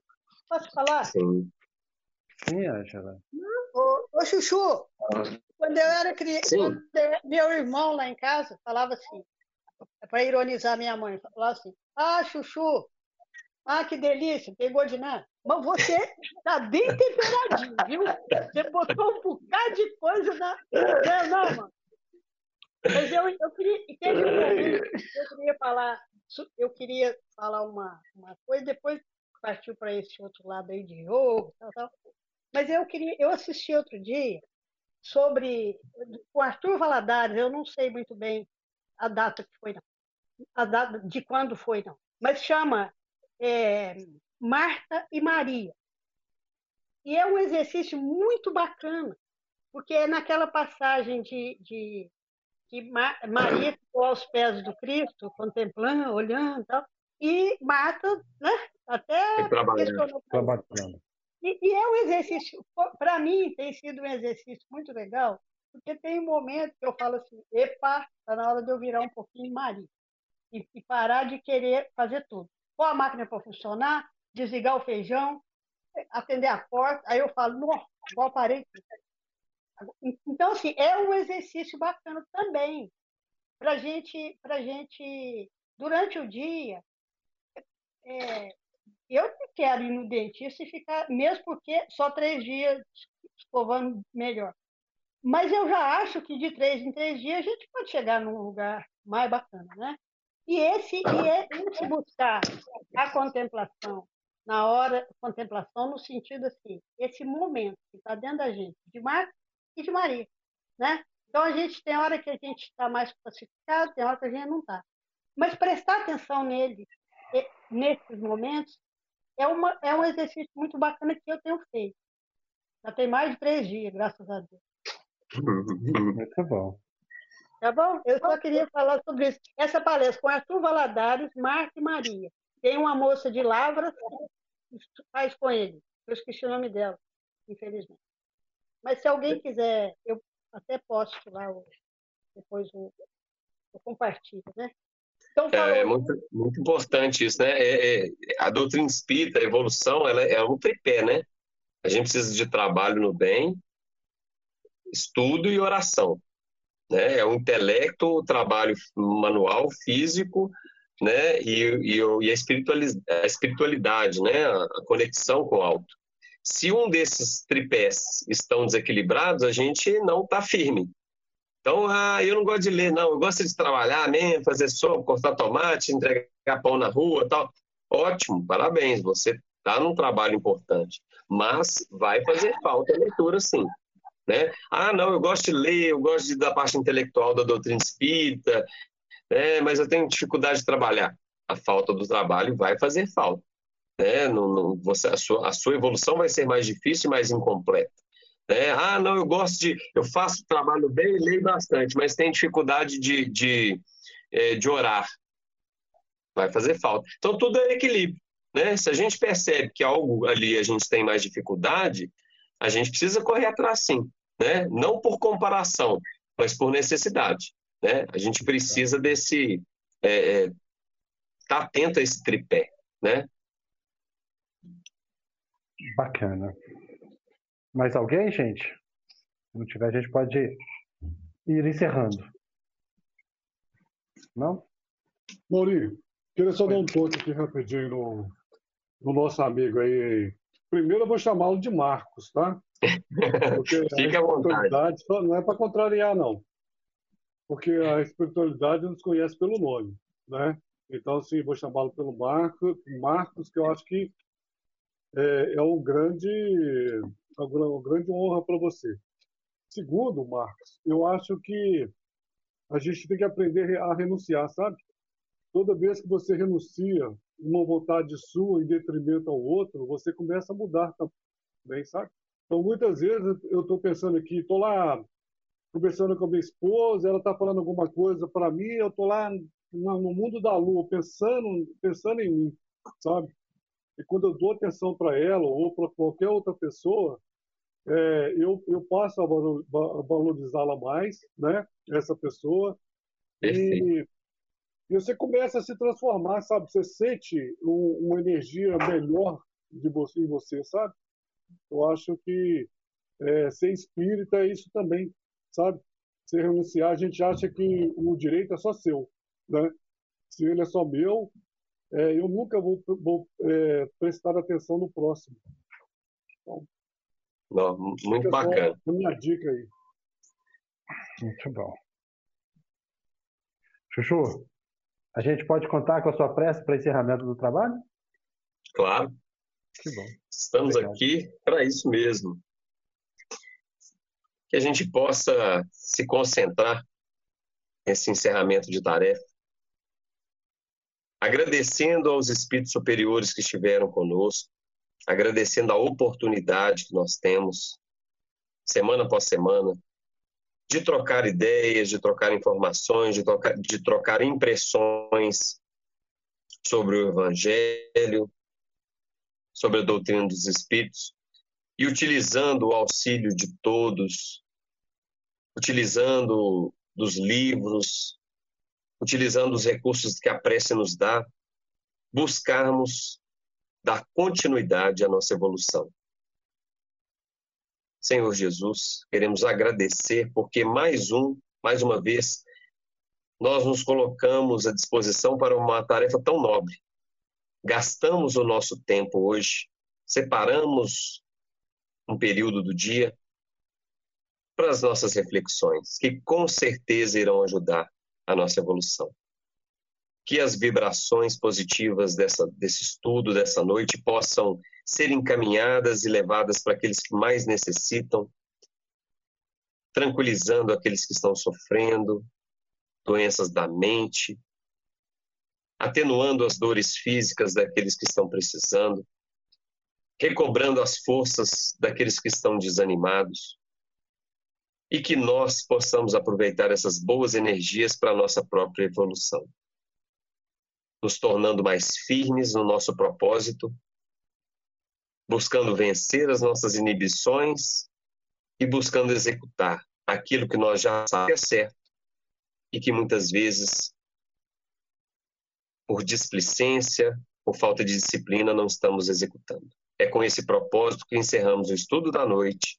Posso falar? Sim. Sim, Angela. Ô, ô Chuchu, quando eu era criança, meu irmão lá em casa falava assim, para ironizar minha mãe, falava assim, ah, Chuchu, ah, que delícia, pegou de nada. Mas você está bem temperadinho, viu? Você botou um bocado de coisa na. Não, não, mano. Mas eu, eu queria. Teve um momento eu queria falar. Eu queria falar uma, uma coisa, depois partiu para esse outro lado aí de jogo, tal, tal. Mas eu queria. Eu assisti outro dia sobre o Arthur Valadares, eu não sei muito bem a data que foi, não. A data de quando foi, não. Mas chama é, Marta e Maria. E é um exercício muito bacana, porque é naquela passagem de, de que Maria ficou aos pés do Cristo, contemplando, olhando e tal, e Marta, né, até trabalhando. trabalhando. E, e é um exercício, para mim, tem sido um exercício muito legal, porque tem um momento que eu falo assim, epa, está na hora de eu virar um pouquinho Maria. E, e parar de querer fazer tudo. Pôr a máquina para funcionar, desligar o feijão, atender a porta, aí eu falo, nossa, igual parei. Então, assim, é um exercício bacana também, para gente, a gente, durante o dia, é, eu quero ir no dentista e ficar, mesmo porque só três dias escovando melhor. Mas eu já acho que de três em três dias a gente pode chegar num lugar mais bacana, né? E esse, e é esse buscar a contemplação na hora, contemplação no sentido assim, esse momento que está dentro da gente, de Marta e de Maria, né? Então a gente tem hora que a gente está mais pacificado, tem hora que a gente não está. Mas prestar atenção nele, nesses momentos, é, uma, é um exercício muito bacana que eu tenho feito. Já tem mais de três dias, graças a Deus. Muito bom. Tá bom? Eu só queria falar sobre isso. Essa palestra com Arthur Valadares, Marta e Maria. Tem uma moça de Lavras que faz com ele. Eu esqueci o nome dela, infelizmente. Mas se alguém quiser, eu até posso lá depois o, eu compartilho, né? Então, é, é muito, muito importante isso, né? É, é, a doutrina espírita, a evolução, ela é um tripé, né? A gente precisa de trabalho no bem, estudo e oração. Né? É o intelecto, o trabalho manual, físico, né? e, e, e a, espiritualidade, a espiritualidade, né? a conexão com o alto. Se um desses tripés estão desequilibrados, a gente não está firme. Então, ah, eu não gosto de ler, não. Eu gosto de trabalhar mesmo, fazer sopa, cortar tomate, entregar pão na rua tal. Ótimo, parabéns. Você está num trabalho importante. Mas vai fazer falta a leitura, sim. Né? Ah, não, eu gosto de ler, eu gosto de, da parte intelectual da doutrina espírita, né? mas eu tenho dificuldade de trabalhar. A falta do trabalho vai fazer falta. Né? Não, não, você, a, sua, a sua evolução vai ser mais difícil e mais incompleta. Né? Ah, não, eu gosto de. Eu faço trabalho bem e leio bastante, mas tenho dificuldade de, de, é, de orar. Vai fazer falta. Então, tudo é equilíbrio. Né? Se a gente percebe que algo ali a gente tem mais dificuldade, a gente precisa correr atrás sim. Né? Não por comparação, mas por necessidade. Né? A gente precisa desse. É, é, tá atento a esse tripé. Né? Bacana. Mais alguém, gente? Se não tiver, a gente pode ir encerrando. Não? Maurinho, queria só dar um toque aqui rapidinho no, no nosso amigo aí. Primeiro eu vou chamá-lo de Marcos, tá? Porque Fique à vontade. Não é para contrariar, não. Porque a espiritualidade nos conhece pelo nome, né? Então, sim, vou chamá-lo pelo Marcos, Marcos, que eu acho que é, é um grande uma grande honra para você. Segundo, Marcos, eu acho que a gente tem que aprender a renunciar, sabe? Toda vez que você renuncia uma vontade sua em detrimento ao outro, você começa a mudar também, sabe? Então, muitas vezes eu estou pensando aqui, estou lá conversando com a minha esposa, ela está falando alguma coisa para mim, eu estou lá no mundo da lua, pensando, pensando em mim, sabe? E quando eu dou atenção para ela ou para qualquer outra pessoa, é, eu, eu passo a valorizá-la mais, né? Essa pessoa. E, e, você começa a se transformar, sabe? Você sente um, uma energia melhor de você em você, sabe? Eu acho que é, ser espírita é isso também, sabe? Se renunciar, a gente acha que o direito é só seu, né? Se ele é só meu, é, eu nunca vou, vou é, prestar atenção no próximo. Então, Não, muito bacana. A minha dica aí. Muito bom. Chuchu, a gente pode contar com a sua pressa para encerramento do trabalho? Claro. Que bom. Estamos Obrigado. aqui para isso mesmo. Que a gente possa se concentrar nesse encerramento de tarefa agradecendo aos espíritos superiores que estiveram conosco, agradecendo a oportunidade que nós temos, semana após semana, de trocar ideias, de trocar informações, de trocar, de trocar impressões sobre o Evangelho, sobre a doutrina dos Espíritos, e utilizando o auxílio de todos, utilizando dos livros, utilizando os recursos que a prece nos dá, buscarmos dar continuidade à nossa evolução. Senhor Jesus, queremos agradecer porque mais um, mais uma vez, nós nos colocamos à disposição para uma tarefa tão nobre. Gastamos o nosso tempo hoje, separamos um período do dia para as nossas reflexões, que com certeza irão ajudar a nossa evolução. Que as vibrações positivas dessa, desse estudo, dessa noite, possam ser encaminhadas e levadas para aqueles que mais necessitam, tranquilizando aqueles que estão sofrendo doenças da mente, atenuando as dores físicas daqueles que estão precisando, recobrando as forças daqueles que estão desanimados, e que nós possamos aproveitar essas boas energias para a nossa própria evolução, nos tornando mais firmes no nosso propósito, buscando vencer as nossas inibições e buscando executar aquilo que nós já sabemos que é certo e que muitas vezes, por displicência, por falta de disciplina, não estamos executando. É com esse propósito que encerramos o estudo da noite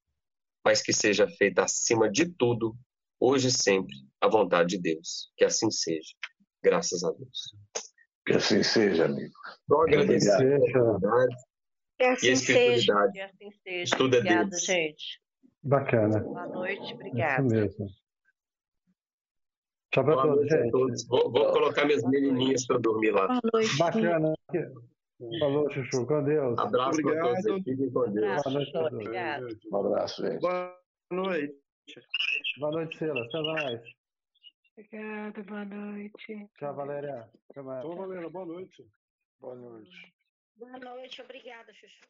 mas que seja feita acima de tudo, hoje e sempre, a vontade de Deus. Que assim seja. Graças a Deus. Que assim seja, amigo. Só agradecer a oportunidade. e a assim espiritualidade. Que assim seja. Estuda Obrigada, Deus. gente. Bacana. Boa noite, obrigada. Isso mesmo. Tchau para todos, gente. Todos. Vou, vou, colocar minhas menininhas para dormir lá. Boa noite. Bacana. Falou, Chuchu. Com Deus. Abraço para todos. Fiquem com Deus. Boa noite, obrigado. Um abraço, gente. Boa noite. Boa noite, Silas. Até mais. Obrigada, boa noite. Tchau, Valéria. Até mais. Tchau, Valéria. Boa noite. Boa noite. Boa noite, obrigada, Chuchu.